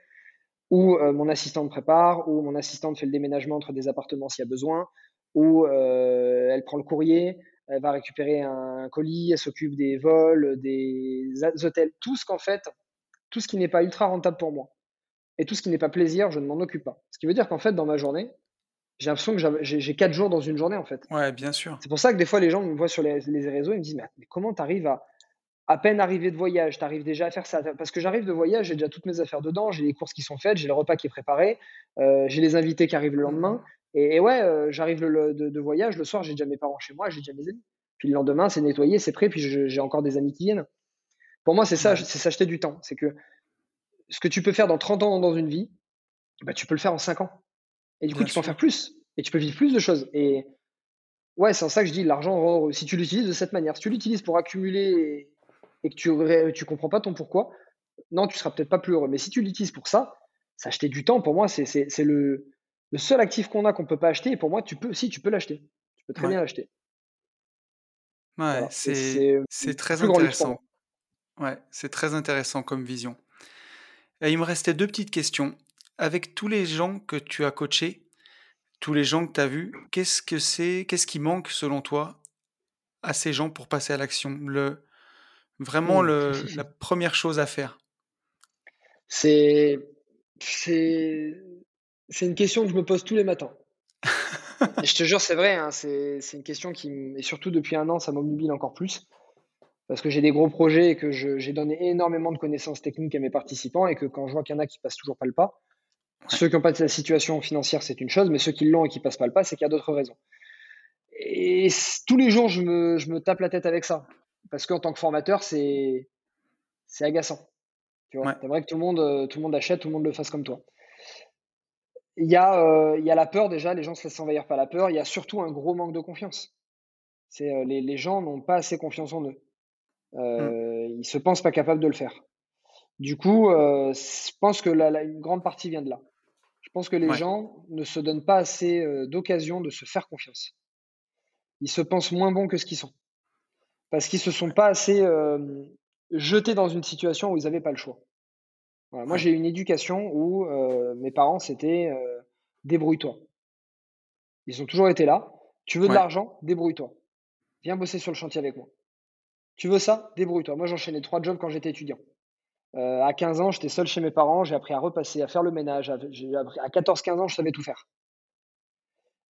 Ou euh, mon assistante prépare, ou mon assistante fait le déménagement entre des appartements s'il y a besoin, ou euh, elle prend le courrier, elle va récupérer un colis, elle s'occupe des vols, des hôtels, tout ce qu'en fait, tout ce qui n'est pas ultra rentable pour moi et tout ce qui n'est pas plaisir, je ne m'en occupe pas. Ce qui veut dire qu'en fait, dans ma journée, j'ai l'impression que j'ai quatre jours dans une journée en fait. Ouais, bien sûr. C'est pour ça que des fois, les gens me voient sur les, réseaux et me disent Mais, comment tu arrives à, à peine arriver de voyage, tu arrives déjà à faire ça Parce que j'arrive de voyage, j'ai déjà toutes mes affaires dedans, j'ai les courses qui sont faites, j'ai le repas qui est préparé, euh, j'ai les invités qui arrivent le lendemain. Et, ouais, euh, j'arrive de, voyage, le soir, j'ai déjà mes parents chez moi, j'ai déjà mes amis. Puis le lendemain, c'est nettoyé, c'est prêt, puis j'ai encore des amis qui viennent. Pour moi, c'est ça, c'est s'acheter du temps. C'est que ce que tu peux faire dans 30 ans dans une vie, bah, tu peux le faire en 5 ans. Et du coup, tu peux en faire plus. Et tu peux vivre plus de choses. Et ouais, c'est en ça que je dis l'argent, si tu l'utilises de cette manière, si tu l'utilises pour accumuler et, que tu ne comprends pas ton pourquoi, non, tu seras peut-être pas plus heureux. Mais si tu l'utilises pour ça, s'acheter du temps, pour moi, c'est le, le seul actif qu'on a qu'on ne peut pas acheter. Et pour moi, tu peux, si, tu peux l'acheter. Tu peux très bien l'acheter. Ouais, c'est très intéressant. Ouais, c'est très intéressant comme vision. Et il me restait deux petites questions. Avec tous les gens que tu as coachés, tous les gens que tu as vus, qu'est-ce que c'est, qu'est-ce qui manque selon toi à ces gens pour passer à l'action? Le vraiment mmh. le, *laughs* la première chose à faire. C'est une question que je me pose tous les matins. je te jure, c'est vrai, hein, c'est une question qui, et surtout depuis un an, ça m'obnubile encore plus. Parce que j'ai des gros projets et que j'ai donné énormément de connaissances techniques à mes participants et que quand je vois qu'il y en a qui passent toujours pas le pas, ceux qui n'ont pas de la situation financière, c'est une chose, mais ceux qui l'ont et qui passent pas le pas, c'est qu'il y a d'autres raisons. Et tous les jours, je me, je me tape la tête avec ça. Parce qu'en tant que formateur, c'est agaçant. Tu vois, vrai que tout le, monde, tout le monde achète, tout le monde le fasse comme toi. Il y, a, euh, il y a la peur déjà, les gens se laissent envahir par la peur. Il y a surtout un gros manque de confiance. C'est euh, les, les, gens n'ont pas assez confiance en eux. Mmh. Euh, Ils se pensent pas capables de le faire. Du coup, euh, je pense que la, une grande partie vient de là. Je pense que les gens ne se donnent pas assez d'occasion de se faire confiance. Ils se pensent moins bons que ce qu'ils sont. Parce qu'ils se sont pas assez jetés dans une situation où ils n'avaient pas le choix. Moi, j'ai eu une éducation où euh, mes parents, c'était euh, débrouille-toi. Ils ont toujours été là. Tu veux de l'argent Débrouille-toi. Viens bosser sur le chantier avec moi. Tu veux ça Débrouille-toi. Moi, j'enchaînais trois jobs quand j'étais étudiant. Euh, à 15 ans, j'étais seul chez mes parents. J'ai appris à repasser, à faire le ménage. À, à 14-15 ans, je savais tout faire.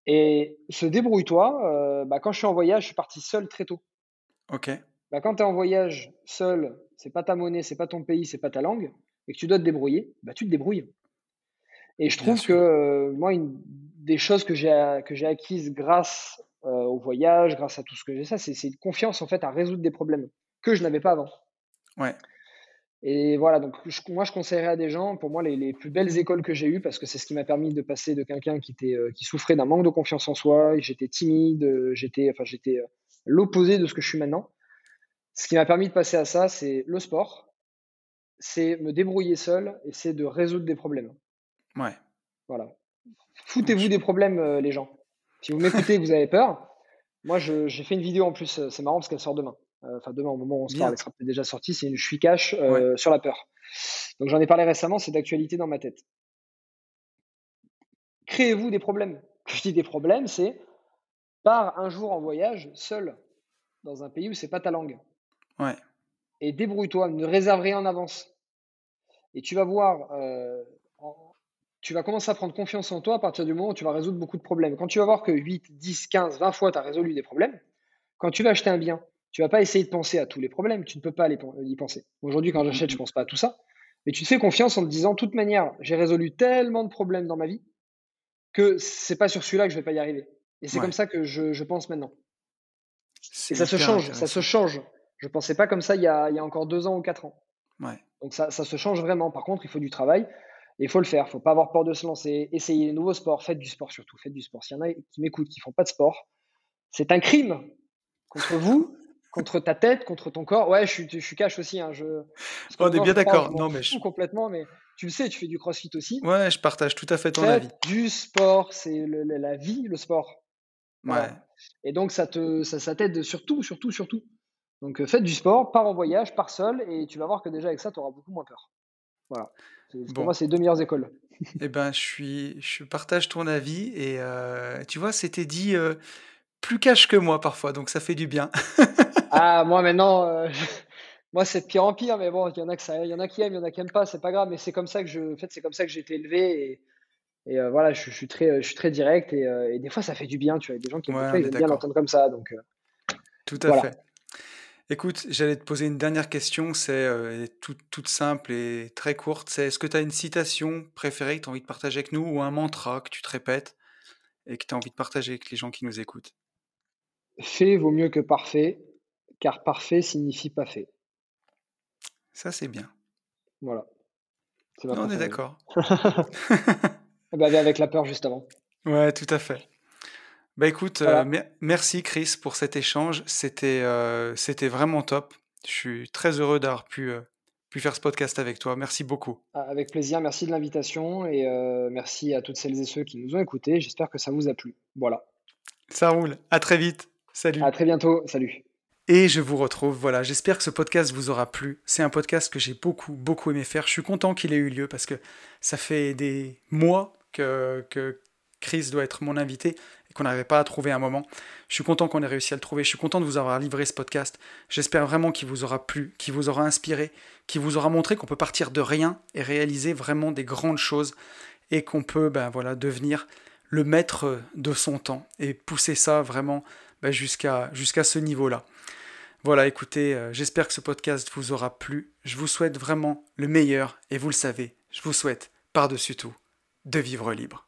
Et ce débrouille-toi, bah, quand je suis en voyage, je suis parti seul très tôt. Ok. Bah, quand tu es en voyage seul, c'est pas ta monnaie, c'est pas ton pays, c'est pas ta langue et que tu dois te débrouiller, bah, tu te débrouilles. Et je trouve que euh, moi, une des choses que j'ai que j'ai acquises grâce euh, au voyage, grâce à tout ce que j'ai, ça, c'est une confiance en fait à résoudre des problèmes que je n'avais pas avant. Ouais. Et voilà, donc moi je conseillerais à des gens, pour moi les, les plus belles écoles que j'ai eues, parce que c'est ce qui m'a permis de passer de quelqu'un qui était euh, qui souffrait d'un manque de confiance en soi, j'étais timide, j'étais enfin j'étais l'opposé de ce que je suis maintenant. Ce qui m'a permis de passer à ça, c'est le sport, c'est me débrouiller seul et c'est de résoudre des problèmes. Ouais. Voilà. Foutez-vous des problèmes, euh, les gens. Si vous m'écoutez et que vous avez peur, moi, j'ai fait une vidéo en plus, euh, c'est marrant parce qu'elle sort demain. Euh, enfin, demain, au moment où on se parle, elle sera peut-être déjà sortie. C'est une Je suis cash sur la peur. Donc, j'en ai parlé récemment, c'est d'actualité dans ma tête. Créez-vous des problèmes. Quand je dis des problèmes, c'est pars un jour en voyage seul dans un pays où c'est pas ta langue. Ouais et débrouille-toi, ne réserve rien en avance. Et tu vas voir, euh, tu vas commencer à prendre confiance en toi à partir du moment où tu vas résoudre beaucoup de problèmes. Quand tu vas voir que 8, 10, 15, 20 fois tu as résolu des problèmes, quand tu vas acheter un bien, Tu vas pas essayer de penser à tous les problèmes, tu ne peux pas y penser. Aujourd'hui, quand j'achète, je pense pas à tout ça. Mais tu te fais confiance en te disant, de toute manière, j'ai résolu tellement de problèmes dans ma vie que c'est pas sur celui-là que je vais pas y arriver. Et c'est comme ça que je, pense maintenant. Et ça se change, ça se change. Je pensais pas comme ça il y a, il y a encore deux ans ou quatre ans. Donc ça, ça, se change vraiment. Par contre, il faut du travail et il faut le faire. Il faut pas avoir peur de se lancer. Essayez les nouveaux sports. Faites du sport surtout. Faites du sport. S'il y en a qui m'écoutent, qui font pas de sport, c'est un crime contre *laughs* vous, contre ta tête, contre ton corps. Ouais, je suis, je suis cash aussi. Hein, je, On est bien d'accord. Non, mais je... complètement, mais tu le sais, tu fais du crossfit aussi. Ouais, je partage tout à fait ton avis. Du sport, c'est la vie, le sport. Ouais. Et donc, ça t'aide ça, ça surtout, surtout, surtout. Donc, euh, faites du sport, pars en voyage, pars seul, et tu vas voir que déjà avec ça, tu auras beaucoup moins peur. Voilà. Pour moi, c'est deux meilleures écoles. *laughs* Eh ben, je suis, je partage ton avis, et euh, tu vois, c'était dit euh, plus cash que moi parfois, donc ça fait du bien. *laughs* ah, moi maintenant, *laughs* moi c'est de pire en pire, mais bon, il y en a que ça, il y en a qui aiment, il y en a qui aiment pas, c'est pas grave, mais c'est comme ça que je, en fait, c'est comme ça que j'ai été élevé, et, et voilà, je, suis très, je suis très direct, et, des fois ça fait du bien, tu vois, des gens qui aiment bien l'entendre comme ça, donc. Tout à fait. Écoute, j'allais te poser une dernière question, c'est euh, toute, simple et très courte. C'est est-ce que tu as une citation préférée que tu as envie de partager avec nous ou un mantra que tu te répètes et que tu as envie de partager avec les gens qui nous écoutent? Fait vaut mieux que parfait, car parfait signifie pas fait. Ça, c'est bien. Voilà. on est d'accord. *laughs* Eh ben, avec la peur juste avant. Ouais, tout à fait. Bah écoute, euh, merci Chris pour cet échange. C'était euh, c'était vraiment top. Je suis très heureux d'avoir pu, euh, pu faire ce podcast avec toi. Merci beaucoup. Ah, avec plaisir, merci de l'invitation et merci à toutes celles et ceux qui nous ont écoutés. J'espère que ça vous a plu. Voilà. Ça roule. À très vite. Salut. À très bientôt. Salut. Et je vous retrouve. Voilà, j'espère que ce podcast vous aura plu. C'est un podcast que j'ai beaucoup, beaucoup aimé faire. Je suis content qu'il ait eu lieu parce que ça fait des mois que, que Chris doit être mon invité qu'on n'arrivait pas à trouver un moment. Je suis content qu'on ait réussi à le trouver. Je suis content de vous avoir livré ce podcast. J'espère vraiment qu'il vous aura plu, qu'il vous aura inspiré, qu'il vous aura montré qu'on peut partir de rien et réaliser vraiment des grandes choses et qu'on peut ben, voilà, devenir le maître de son temps et pousser ça vraiment ben, jusqu'à jusqu'à ce niveau-là. Voilà, écoutez, euh, j'espère que ce podcast vous aura plu. Je vous souhaite vraiment le meilleur et vous le savez, je vous souhaite par-dessus tout de vivre libre.